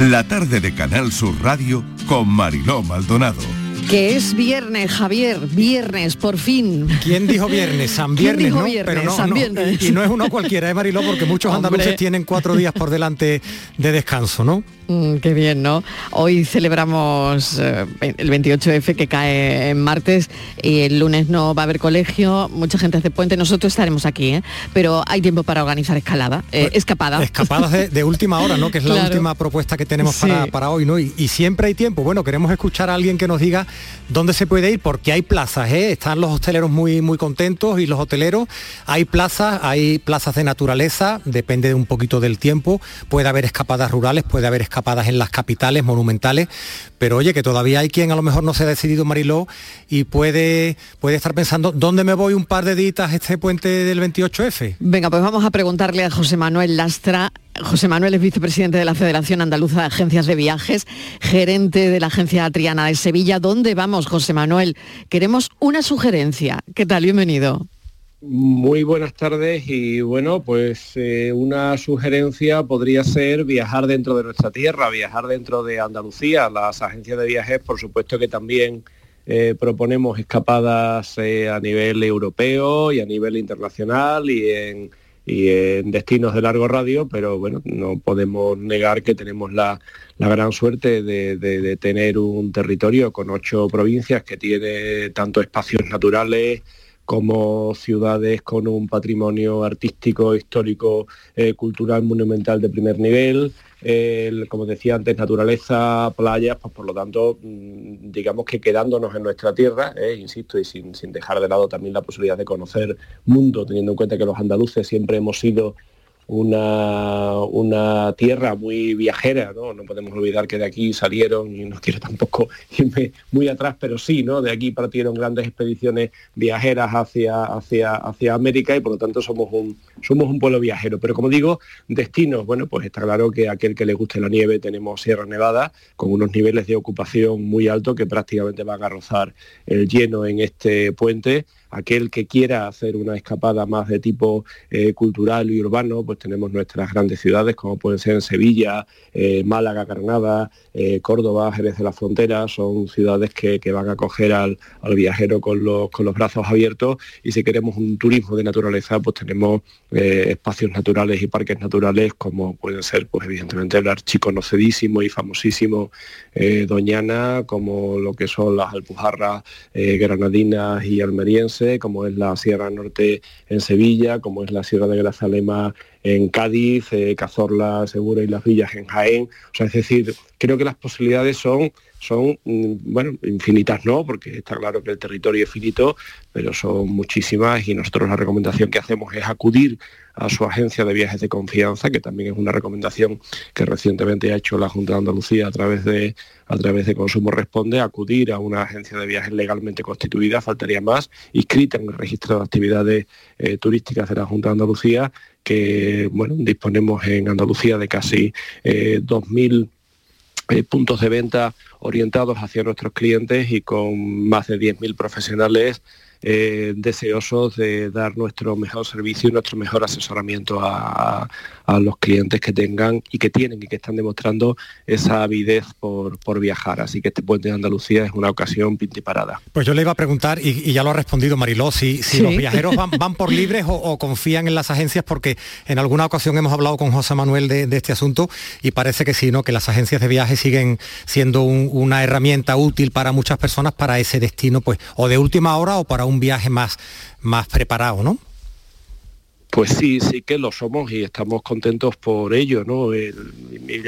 La tarde de Canal Sur Radio con Mariló Maldonado. Que es viernes, Javier, viernes, por fin. ¿Quién dijo viernes? San Viernes, ¿no? Pero no, Y, no es uno cualquiera, ¿eh, Mariló? Porque muchos andaluces tienen cuatro días por delante de descanso, ¿no? Mm, qué bien, ¿no? Hoy celebramos eh, el 28F que cae en martes y el lunes no va a haber colegio, mucha gente hace puente, nosotros estaremos aquí, ¿eh? pero hay tiempo para organizar escalada, eh, Pues, escapada. Escapadas de, de última hora, ¿no? Que es la Claro. última propuesta que tenemos Sí. para, para hoy, ¿no? Y, y siempre hay tiempo. Bueno, queremos escuchar a alguien que nos diga dónde se puede ir, porque hay plazas, ¿eh? Están los hosteleros muy, muy contentos y los hoteleros. Hay plazas, hay plazas de naturaleza, depende de un poquito del tiempo. Puede haber escapadas rurales, puede haber escapadas en las capitales, monumentales. Pero oye, que todavía hay quien a lo mejor no se ha decidido Mariló y puede, puede estar pensando, ¿dónde me voy un par de días este puente del 28F? Venga, pues vamos a preguntarle a José Manuel Lastra. José Manuel es vicepresidente de la Federación Andaluza de Agencias de Viajes, gerente de la Agencia Triana de Sevilla. ¿Dónde vamos, José Manuel? Queremos una sugerencia. ¿Qué tal? Bienvenido. Muy buenas tardes y bueno, pues eh, una sugerencia podría ser viajar dentro de nuestra tierra, viajar dentro de Andalucía. Las agencias de viajes, por supuesto que también eh, proponemos escapadas eh, a nivel europeo y a nivel internacional y en, y en destinos de largo radio, pero bueno, no podemos negar que tenemos la, la gran suerte de, de- de tener un territorio con ocho provincias que tiene tanto espacios naturales, como ciudades con un patrimonio artístico, histórico, eh, cultural, monumental de primer nivel, el- como decía antes, naturaleza, playas, pues por lo tanto, mm, digamos que quedándonos en nuestra tierra, eh, insisto, y sin, sin dejar de lado también la posibilidad de conocer mundo, teniendo en cuenta que los andaluces siempre hemos sido una, una tierra muy viajera, ¿no? No podemos olvidar que de aquí salieron, y no quiero tampoco irme muy atrás, pero sí, ¿no? De aquí partieron grandes expediciones viajeras hacia, hacia, hacia América y por lo tanto somos un, somos un pueblo viajero. Pero como digo, destinos, bueno, pues está claro que aquel que le guste la nieve tenemos Sierra Nevada con unos niveles de ocupación muy altos que prácticamente van a rozar el lleno en este puente aquel que quiera hacer una escapada más de tipo eh, cultural y urbano, pues tenemos nuestras grandes ciudades como pueden ser Sevilla, eh, Málaga, Granada, eh, Córdoba, Jerez de la Frontera, son ciudades que, que van a acoger al, al viajero con los, con los brazos abiertos. Y si queremos un turismo de naturaleza, pues tenemos espacios naturales y parques naturales como pueden ser, pues evidentemente el archiconocidísimo y famosísimo Doñana, como lo que son las Alpujarras granadinas y almerienses, como es la Sierra Norte en Sevilla, como es la Sierra de Grazalema en Cádiz, eh, Cazorla, Segura y Las Villas en Jaén. Es decir, creo que las posibilidades son, son mm, bueno, infinitas no, porque está claro que el territorio es finito, pero son muchísimas y nosotros la recomendación que hacemos es acudir a su agencia de viajes de confianza, que también es una recomendación que recientemente ha hecho la Junta de Andalucía a través de a través de Consumo Responde, acudir a una agencia de viajes legalmente constituida, faltaría más, inscrita en el registro de actividades eh, turísticas de la Junta de Andalucía, que bueno, disponemos en Andalucía de casi eh, 2.000 eh, puntos de venta orientados hacia nuestros clientes y con más de 10.000 profesionales eh, deseosos de dar nuestro mejor servicio y nuestro mejor asesoramiento a, a los clientes que tengan y que tienen y que están demostrando esa avidez por, por viajar. Así que este puente de Andalucía es una ocasión pintiparada. Pues yo le iba a preguntar, y, y ya lo ha respondido Mariló, si, si Sí. los viajeros van, van por libres o, o confían en las agencias, porque en alguna ocasión hemos hablado con José Manuel de, de este asunto y parece que sí, ¿no? que las agencias de viaje siguen siendo un- una herramienta útil para muchas personas para ese destino, pues, o de última hora o para un viaje más, más preparado, ¿no? Pues sí, sí que lo somos y estamos contentos por ello, ¿no? Y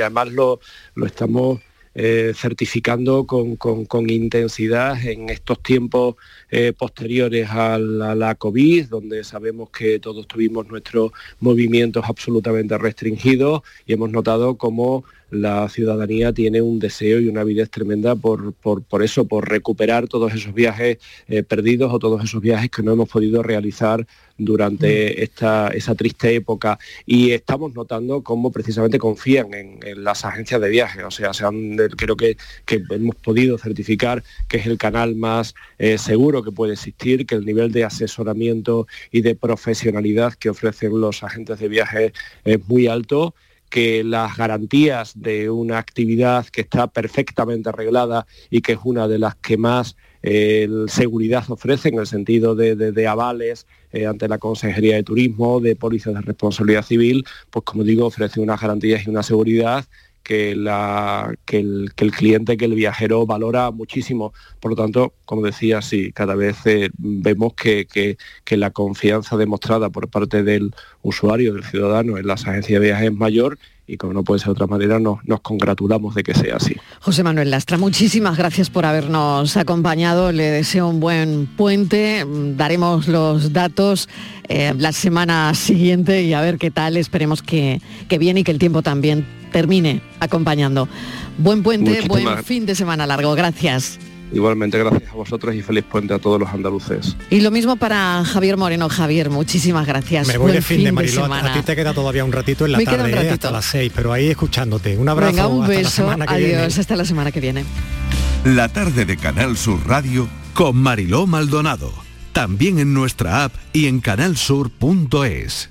además lo, lo estamos eh, certificando con, con- con intensidad en estos tiempos eh, posteriores a la, a la COVID, donde sabemos que todos tuvimos nuestros movimientos absolutamente restringidos y hemos notado cómo la ciudadanía tiene un deseo y una avidez tremenda por, por, por eso, por recuperar todos esos viajes eh, perdidos o todos esos viajes que no hemos podido realizar durante esta, esa triste época. Y estamos notando cómo precisamente confían en, en las agencias de viajes. O sea, se han- creo que, que hemos podido certificar que es el canal más eh, seguro que puede existir, que el nivel de asesoramiento y de profesionalidad que ofrecen los agentes de viajes es muy alto que las garantías de una actividad que está perfectamente arreglada y que es una de las que más eh, seguridad ofrece en el sentido de, de- avales eh, ante la Consejería de Turismo, de pólizas de responsabilidad civil, pues como digo, ofrece unas garantías y una seguridad que, el, que el cliente, que el viajero valora muchísimo. Por lo tanto, como decía, sí, cada vez eh, vemos que, que, que la confianza demostrada por parte del usuario, del ciudadano en las agencias de viajes es mayor y como no puede ser de otra manera, nos, nos, congratulamos de que sea así. José Manuel Lastra, muchísimas gracias por habernos acompañado. Le deseo un buen puente. Daremos los datos eh, la semana siguiente y a ver qué tal. Esperemos que, que bien y que el tiempo también termine acompañando. Buen puente, Muchísimas. buen fin de semana largo. Gracias. Igualmente, gracias a vosotros y feliz puente a todos los andaluces. Y lo mismo para Javier Moreno. Javier, muchísimas gracias. Me voy de fin, de Mariló. A ti te queda todavía un ratito en la Me tarde, queda un ¿eh? hasta las seis, pero ahí escuchándote. Un abrazo. Venga, un hasta beso. la semana que Adiós, viene. hasta la semana que viene. La tarde de Canal Sur Radio con Mariló Maldonado. También en nuestra app y en canalsur.es.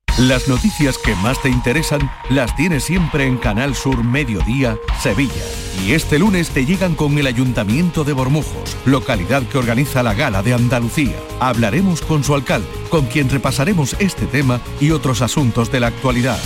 Las noticias que más te interesan las tienes siempre en Canal Sur Mediodía, Sevilla. Y este lunes te llegan con el Ayuntamiento de Bormujos, localidad que organiza la Gala de Andalucía. Hablaremos con su alcalde, con quien repasaremos este tema y otros asuntos de la actualidad.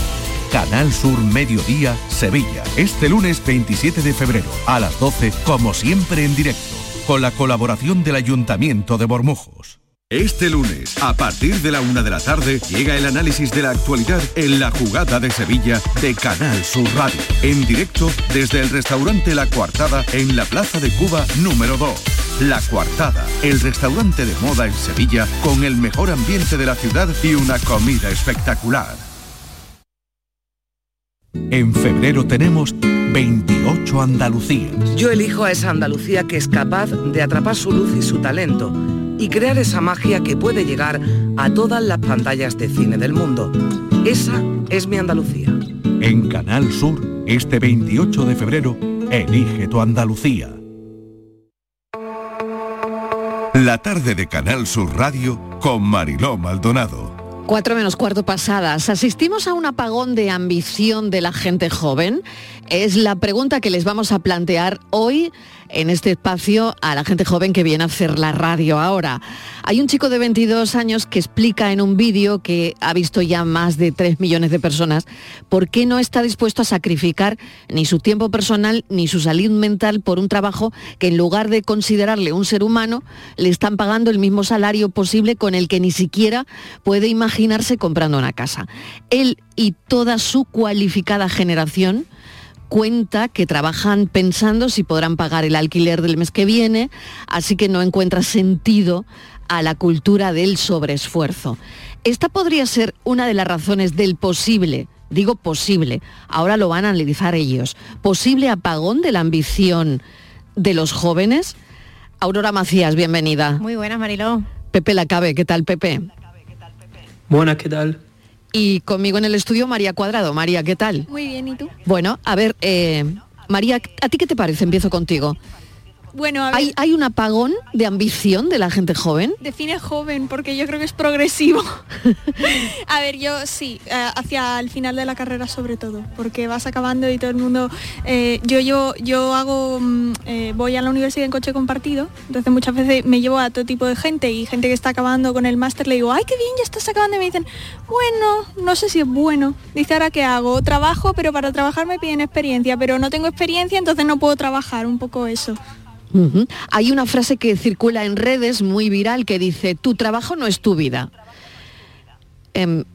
Canal Sur Mediodía, Sevilla. Este lunes 27 de febrero, a las 12, como siempre en directo, con la colaboración del Ayuntamiento de Bormujos. Este lunes, a partir de la una de la tarde, llega el análisis de la actualidad en la jugada de Sevilla de Canal Sur Radio. En directo desde el restaurante La Coartada en la Plaza de Cuba número 2. La Coartada, el restaurante de moda en Sevilla con el mejor ambiente de la ciudad y una comida espectacular. En febrero tenemos 28 Andalucías. Yo elijo a esa Andalucía que es capaz de atrapar su luz y su talento y crear esa magia que puede llegar a todas las pantallas de cine del mundo. Esa es mi Andalucía. En Canal Sur, este 28 de febrero, elige tu Andalucía. La tarde de Canal Sur Radio con Mariló Maldonado. Cuatro menos cuarto pasadas. ¿Asistimos a un apagón de ambición de la gente joven? Es la pregunta que les vamos a plantear hoy en este espacio a la gente joven que viene a hacer la radio ahora. Hay un chico de 22 años que explica en un vídeo que ha visto ya más de 3 millones de personas por qué no está dispuesto a sacrificar ni su tiempo personal ni su salud mental por un trabajo que en lugar de considerarle un ser humano le están pagando el mismo salario posible con el que ni siquiera puede imaginarse comprando una casa. Él y toda su cualificada generación cuenta que trabajan pensando si podrán pagar el alquiler del mes que viene, así que no encuentra sentido a la cultura del sobreesfuerzo. Esta podría ser una de las razones del posible, digo posible, ahora lo van a analizar ellos, posible apagón de la ambición de los jóvenes. Aurora Macías, bienvenida. Muy buenas, Mariló. Pepe Lacabe, ¿qué tal, Pepe? Buenas, ¿qué tal? Y conmigo en el estudio María Cuadrado. María, ¿qué tal? Muy bien, ¿y tú? Bueno, a ver, eh, María, ¿a ti qué te parece? Empiezo contigo. Bueno, a ver, ¿Hay, ¿Hay un apagón de ambición de la gente joven? define joven porque yo creo que es progresivo. a ver, yo sí, eh, hacia el final de la carrera sobre todo, porque vas acabando y todo el mundo... eh, yo, yo, yo hago, mm, eh, voy a la universidad en coche compartido, entonces muchas veces me llevo a todo tipo de gente y gente que está acabando con el máster le digo, ay, qué bien, ya estás acabando y me dicen, bueno, no sé si es bueno. Dice, ahora qué hago, trabajo, pero para trabajar me piden experiencia, pero no tengo experiencia, entonces no puedo trabajar, un poco eso. Hay una frase que circula en redes muy viral que dice, tu trabajo no es tu vida. Em,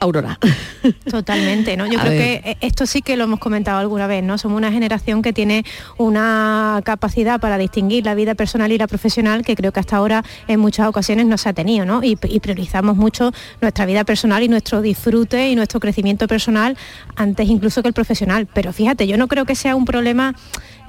Aurora. Totalmente, ¿no? Yo A creo ver. que eh, esto sí que lo hemos comentado alguna vez, ¿no? Somos una generación que tiene una capacidad para distinguir la vida personal y la profesional que creo que hasta ahora en muchas ocasiones no se ha tenido, ¿no? Y, y priorizamos mucho nuestra vida personal y nuestro disfrute y nuestro crecimiento personal antes incluso que el profesional. Pero fíjate, yo no creo que sea un problema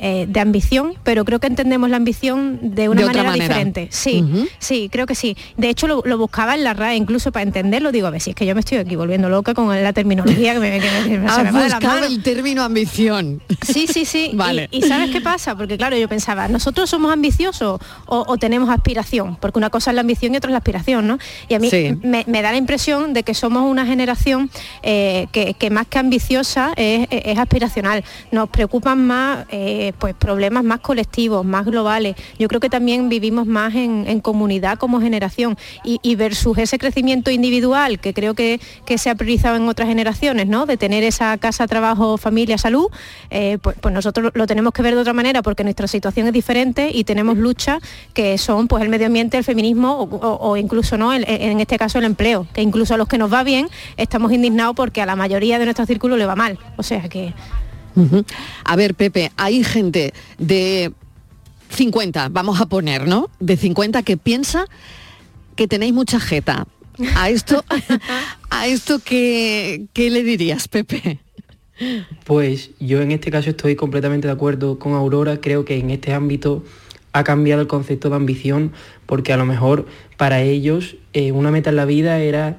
eh, de ambición, pero creo que entendemos la ambición de una De manera, manera. diferente. Sí, sí, creo que sí. De hecho, lo, lo buscaba en la RAE, incluso para entenderlo, digo, a ver si es que yo me estoy aquí volviendo loca con la terminología que me, que me- que me- se Has me va de las buscado manos. el término ambición. Sí, sí, sí. Vale. Y, y ¿sabes qué pasa? Porque claro, yo pensaba, ¿nosotros somos ambiciosos o, o tenemos aspiración? Porque una cosa es la ambición y otra es la aspiración, ¿no? Y a mí Sí. me, me da la impresión de que somos una generación eh, que, que más que ambiciosa es, es aspiracional. Nos preocupan más eh, pues problemas más colectivos, más globales. Yo creo que también vivimos más en, comunidad como generación y, versus ese crecimiento individual que creo que, que se ha priorizado en otras generaciones, ¿no? De tener esa casa, trabajo, familia, salud, eh, pues, pues nosotros lo tenemos que ver de otra manera porque nuestra situación es diferente y tenemos luchas que son pues el medio ambiente, el feminismo o, incluso no, en este caso el empleo, que incluso a los que nos va bien estamos indignados porque a la mayoría de nuestro círculo le va mal. O sea que A ver, Pepe, hay gente de 50, vamos a poner, ¿no? De 50 que piensa que tenéis mucha jeta. A esto, a esto ¿qué, qué le dirías, Pepe? Pues yo en este caso estoy completamente de acuerdo con Aurora, creo que en este ámbito ha cambiado el concepto de ambición porque a lo mejor para ellos eh, una meta en la vida era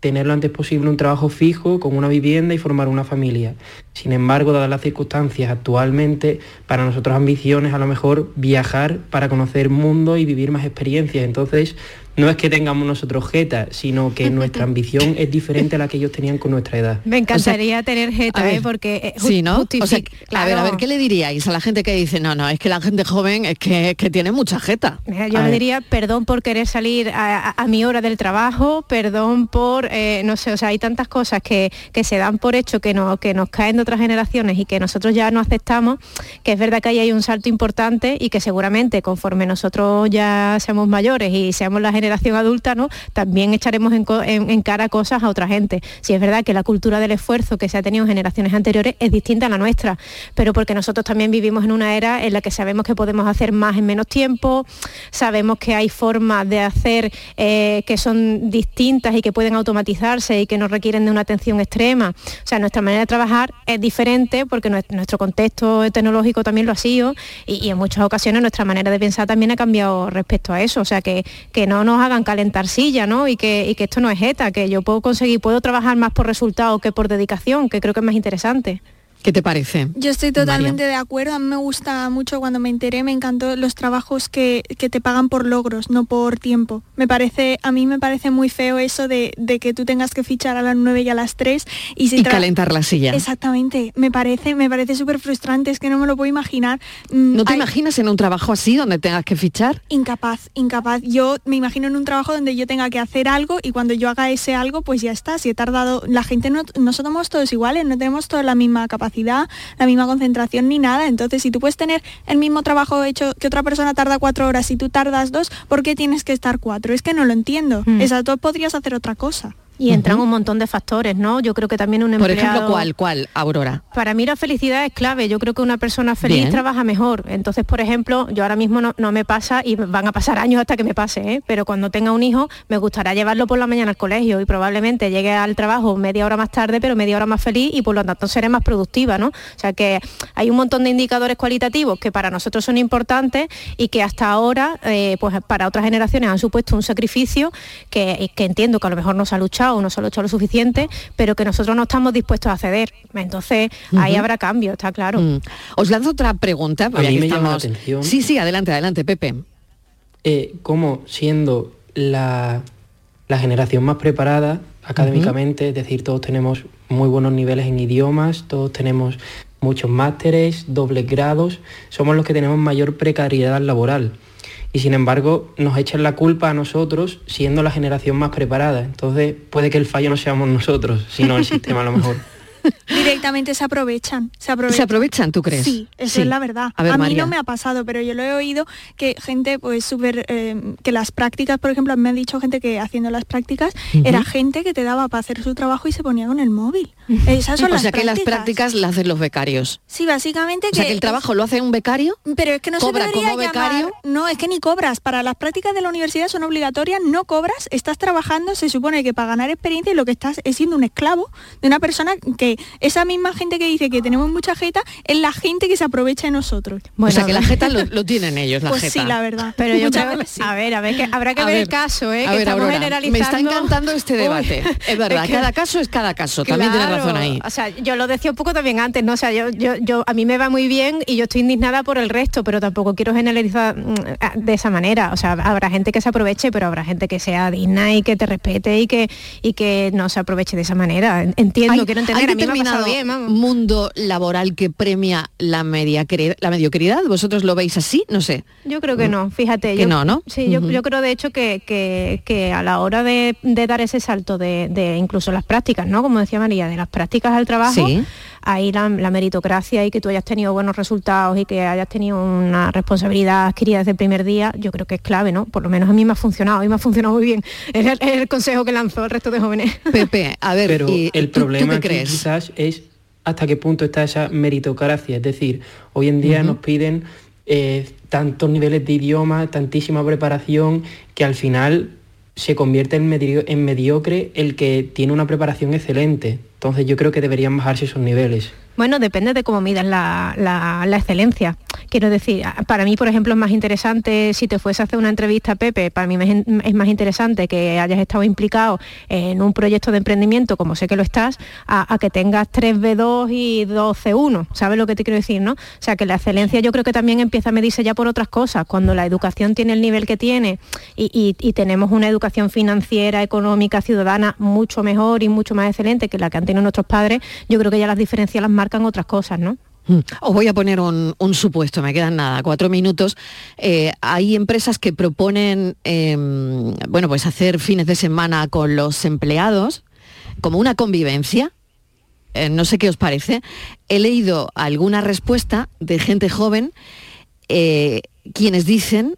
tener lo antes posible un trabajo fijo con una vivienda y formar una familia. Sin embargo, dadas las circunstancias actualmente, para nosotros ambiciones a lo mejor viajar para conocer mundo y vivir más experiencias. Entonces, no es que tengamos nosotros jeta, sino que nuestra ambición es diferente a la que ellos tenían con nuestra edad. me encantaría tener a jeta, ver, ¿eh? porque eh, Sí, ¿no? O sea, a ver, a ver. ¿qué le diríais a la gente que dice, no, no, es que la gente joven es que, es que tiene mucha jeta? Mira, yo A le ver. diría perdón por querer salir a, a- a mi hora del trabajo, perdón por, eh, no sé, o sea, hay tantas cosas que, que se dan por hecho que, no, que nos caen otras generaciones y que nosotros ya no aceptamos, que es verdad que ahí hay un salto importante y que seguramente conforme nosotros ya seamos mayores y seamos la generación adulta, ¿no? También echaremos en, en- en cara cosas a otra gente. Si es verdad que la cultura del esfuerzo que se ha tenido en generaciones anteriores es distinta a la nuestra, pero porque nosotros también vivimos en una era en la que sabemos que podemos hacer más en menos tiempo, sabemos que hay formas de hacer eh, que son distintas y que pueden automatizarse y que no requieren de una atención extrema. O sea, nuestra manera de trabajar es diferente porque nues- nuestro contexto tecnológico también lo ha sido y, en muchas ocasiones nuestra manera de pensar también ha cambiado respecto a eso. O sea, que, que no nos hagan calentar silla, ¿no? Y que, y que esto no es ETA, que yo puedo conseguir, puedo trabajar más por resultado que por dedicación, que creo que es más interesante. ¿Qué te parece? Yo estoy totalmente de acuerdo. A mí me gusta mucho cuando me enteré, me encantó los trabajos que, que te pagan por logros, no por tiempo. Me parece, a mí me parece muy feo eso de, de que tú tengas que fichar a las 9 y a las 3 y, si Y calentar la silla. Exactamente. Me parece, me parece súper frustrante, es que no me lo puedo imaginar. Mm, ¿No te hay- imaginas en un trabajo así donde tengas que fichar? Incapaz, incapaz. Yo me imagino en un trabajo donde yo tenga que hacer algo y cuando yo haga ese algo, pues ya está. Si he tardado, la gente no, no somos todos iguales, no tenemos toda la misma capacidad, la misma concentración ni nada. Entonces, si tú puedes tener el mismo trabajo hecho que otra persona tarda cuatro horas y tú tardas dos, ¿por qué tienes que estar cuatro? Es que no lo entiendo. Mm. Exacto, podrías hacer otra cosa. Y entran un montón de factores, ¿no? Yo creo que también un Por empleado... ejemplo, ¿cuál, cuál, Aurora? Para mí la felicidad es clave. Yo creo que una persona feliz Bien. trabaja mejor. Entonces, por ejemplo, yo ahora mismo no, no me pasa y van a pasar años hasta que me pase, ¿eh? pero cuando tenga un hijo me gustará llevarlo por la mañana al colegio y probablemente llegue al trabajo media hora más tarde, pero media hora más feliz y por lo tanto seré más productiva, ¿no? O sea que hay un montón de indicadores cualitativos que para nosotros son importantes y que hasta ahora, eh, pues para otras generaciones han supuesto un sacrificio que, que entiendo que a lo mejor no se ha luchado o no se ha luchado lo suficiente, pero que nosotros no estamos dispuestos a ceder. Entonces, ahí habrá cambio, está claro. Mm. Os lanzo otra pregunta. porque A mí me llama la atención. Sí, sí, adelante, adelante, Pepe. eh, cómo siendo la, la generación más preparada académicamente, es decir, todos tenemos muy buenos niveles en idiomas, todos tenemos muchos másteres, dobles grados, somos los que tenemos mayor precariedad laboral. Y sin embargo, nos echan la culpa a nosotros siendo la generación más preparada. Entonces, puede que el fallo no seamos nosotros, sino el sistema a lo mejor. Directamente se aprovechan, se aprovechan. ¿Se aprovechan, tú crees? Sí, eso Sí. es la verdad. A ver, mí María. no me ha pasado, pero yo lo he oído que gente, pues súper, eh, que las prácticas, por ejemplo, me han dicho gente que haciendo las prácticas, era gente que te daba para hacer su trabajo y se ponía con el móvil. Esas son o las sea que las prácticas. prácticas las hacen los becarios. Sí, básicamente O sea que el trabajo lo hace un becario. Pero es que no cobra se debería como llamar- becario. No, es que ni cobras. Para las prácticas de la universidad son obligatorias, no cobras, estás trabajando, se supone que para ganar experiencia y lo que estás es siendo un esclavo de una persona que esa misma gente que dice que tenemos mucha jeta es la gente que se aprovecha de nosotros. o sea que la jeta lo, lo tienen ellos, la Pues jeta. sí, la verdad. Pero yo Muchas creo, veces sí. a ver, a ver, que habrá que A ver, ver, el caso, ¿eh? A que ver, estamos Aurora, generalizando. me está encantando este Uy, debate. es verdad, que- cada caso es cada caso. También tienes Claro, razón ahí. O sea, yo lo decía un poco también antes, ¿no? O sea, yo, yo, yo, a mí me va muy bien y yo estoy indignada por el resto, pero tampoco quiero generalizar mm, de esa manera. O sea, habrá gente que se aproveche, pero habrá gente que sea digna y que te respete y que, y que no se aproveche de esa manera. Entiendo, Hay- quiero entender, a mí determinado bien, mundo laboral que premia la, mediocridad, la mediocridad. ¿Vosotros lo veis así? No sé. Yo creo que no, fíjate. Que yo, no, ¿no? Sí, yo, creo de hecho que, que- que a la hora de, de dar ese salto de, de incluso las prácticas, ¿no? Como decía María, de las prácticas al trabajo, Sí. Ahí la, la meritocracia y que tú hayas tenido buenos resultados y que hayas tenido una responsabilidad adquirida desde el primer día, yo creo que es clave, ¿no? Por lo menos a mí me ha funcionado, a mí me ha funcionado muy bien. Es el, es el consejo que lanzó el resto de jóvenes. Pepe, a ver, Pero y- el ¿tú- tú problema qué aquí crees? quizás es hasta qué punto está esa meritocracia. Es decir, hoy en día nos piden eh, tantos niveles de idioma, tantísima preparación, que al final se convierte en, medio- en mediocre el que tiene una preparación excelente. Entonces yo creo que deberían bajarse esos niveles. Bueno, depende de cómo midas la, excelencia. Quiero decir, para mí, por ejemplo, es más interesante, si te fuese a hacer una entrevista, Pepe, para mí es más interesante que hayas estado implicado en un proyecto de emprendimiento, como sé que lo estás, a, que tengas 3B2 y 2C1. ¿Sabes lo que te quiero decir, no? O sea, que la excelencia yo creo que también empieza a medirse ya por otras cosas. Cuando la educación tiene el nivel que tiene y, tenemos una educación financiera, económica, ciudadana mucho mejor y mucho más excelente que la que han nuestros padres, yo creo que ya las diferencias las marcan otras cosas, ¿no? Mm. Os voy a poner un, supuesto, me quedan nada, cuatro minutos. Eh, hay empresas que proponen, eh, bueno, pues hacer fines de semana con los empleados como una convivencia. Eh, no sé qué os parece. He leído alguna respuesta de gente joven eh, quienes dicen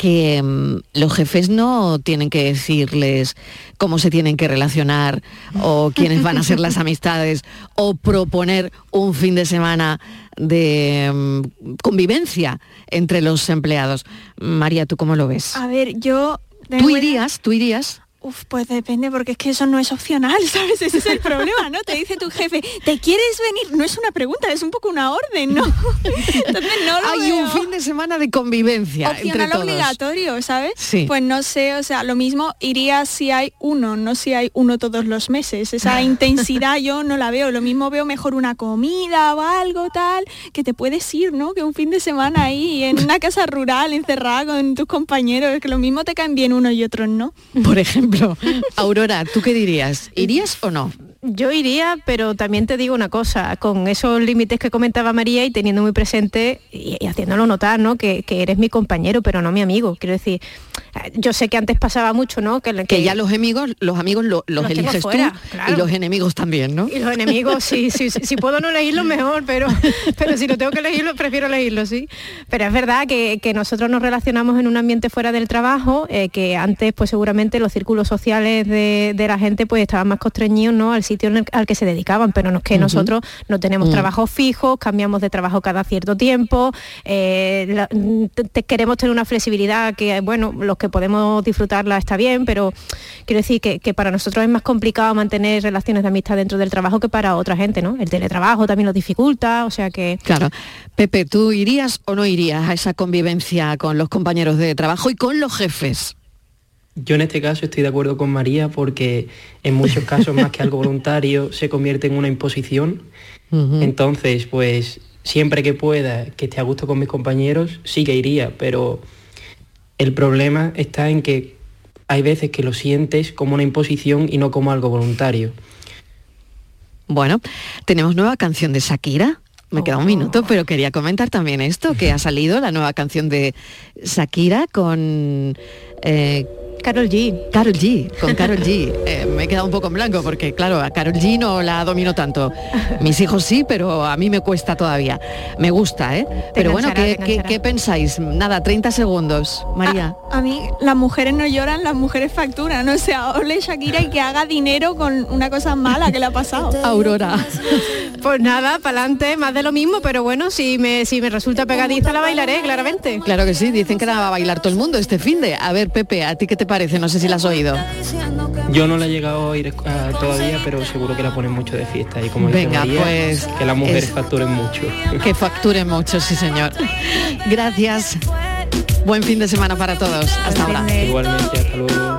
que mm, los jefes no tienen que decirles cómo se tienen que relacionar o quiénes van a ser las amistades o proponer un fin de semana de mm, convivencia entre los empleados. María, ¿tú cómo lo ves? A ver, yo... ¿Tú irías? ¿Tú irías? Uf, pues depende, porque es que eso no es opcional, ¿sabes? Ese es el problema, ¿no? Te dice tu jefe, ¿te quieres venir? No es una pregunta, es un poco una orden, ¿no? Entonces no lo Hay un fin de semana de convivencia entre opcional todos. obligatorio, ¿sabes? Sí. Pues no sé, o sea, lo mismo iría si hay uno, no si hay uno todos los meses. Esa intensidad yo no la veo. Lo mismo veo mejor una comida o algo tal, que te puedes ir, ¿no? Que un fin de semana ahí en una casa rural encerrada con tus compañeros, que lo mismo te caen bien unos y otros, ¿no? Por ejemplo, Aurora, ¿tú qué dirías? ¿Irías o no? Yo iría, pero también te digo una cosa, con esos límites que comentaba María y teniendo muy presente y, y haciéndolo notar, ¿no? Que, que eres mi compañero, pero no mi amigo. Quiero decir, eh, yo sé que antes pasaba mucho, ¿no? Que, Que ya los amigos, los amigos lo- los, Los eliges fuera, tú claro. y los enemigos también, ¿no? Y los enemigos, sí, sí, sí, si puedo no elegirlos mejor, pero, pero si no tengo que elegirlos, prefiero elegirlos, sí. Pero es verdad que, que nosotros nos relacionamos en un ambiente fuera del trabajo, eh, que antes pues seguramente los círculos sociales de, de la gente pues estaban más constreñidos ¿no? al sitio el- al que se dedicaban, pero no es que nosotros no tenemos Mm. trabajos fijos, cambiamos de trabajo cada cierto tiempo, eh, la- te- te- queremos tener una flexibilidad que, bueno, los que podemos disfrutarla está bien, pero quiero decir que, que para nosotros es más complicado mantener relaciones de amistad dentro del trabajo que para otra gente, ¿no? El teletrabajo también lo dificulta, o sea que... Claro. Pepe, ¿tú irías o no irías a esa convivencia con los compañeros de trabajo y con los jefes? Yo en este caso estoy de acuerdo con María porque en muchos casos más que algo voluntario se convierte en una imposición. Entonces, pues siempre que pueda, que esté a gusto con mis compañeros, sí que iría, pero el problema está en que hay veces que lo sientes como una imposición y no como algo voluntario. Bueno, tenemos nueva canción de Shakira. Me queda un minuto, pero quería comentar también esto, que ha salido la nueva canción de Shakira con... eh, Carol G. Carol G, con Carol G. Eh, me he quedado un poco en blanco porque, claro, a Carol G no la domino tanto. Mis hijos sí, pero a mí me cuesta todavía. Me gusta, ¿eh? pero bueno, ¿qué, pensáis? Nada, 30 segundos. María. A mí las mujeres no lloran, las mujeres facturan. O sea, ole Shakira y que haga dinero con una cosa mala que le ha pasado. Aurora. Pues nada, para adelante, más de lo mismo, pero bueno, si me, si me resulta pegadiza la bailaré, claramente. Claro que sí, dicen que la va a bailar todo el mundo este fin de. A ver, Pepe, ¿a ti qué te parece? No sé si la has oído. Yo no la he llegado a oír eh, todavía, pero seguro que la ponen mucho de fiesta. Y como dice Venga, María, pues, que las mujeres es- facturen mucho. Que facturen mucho, sí señor. Gracias. Buen fin de semana para todos. Hasta ahora. Igualmente, hasta luego.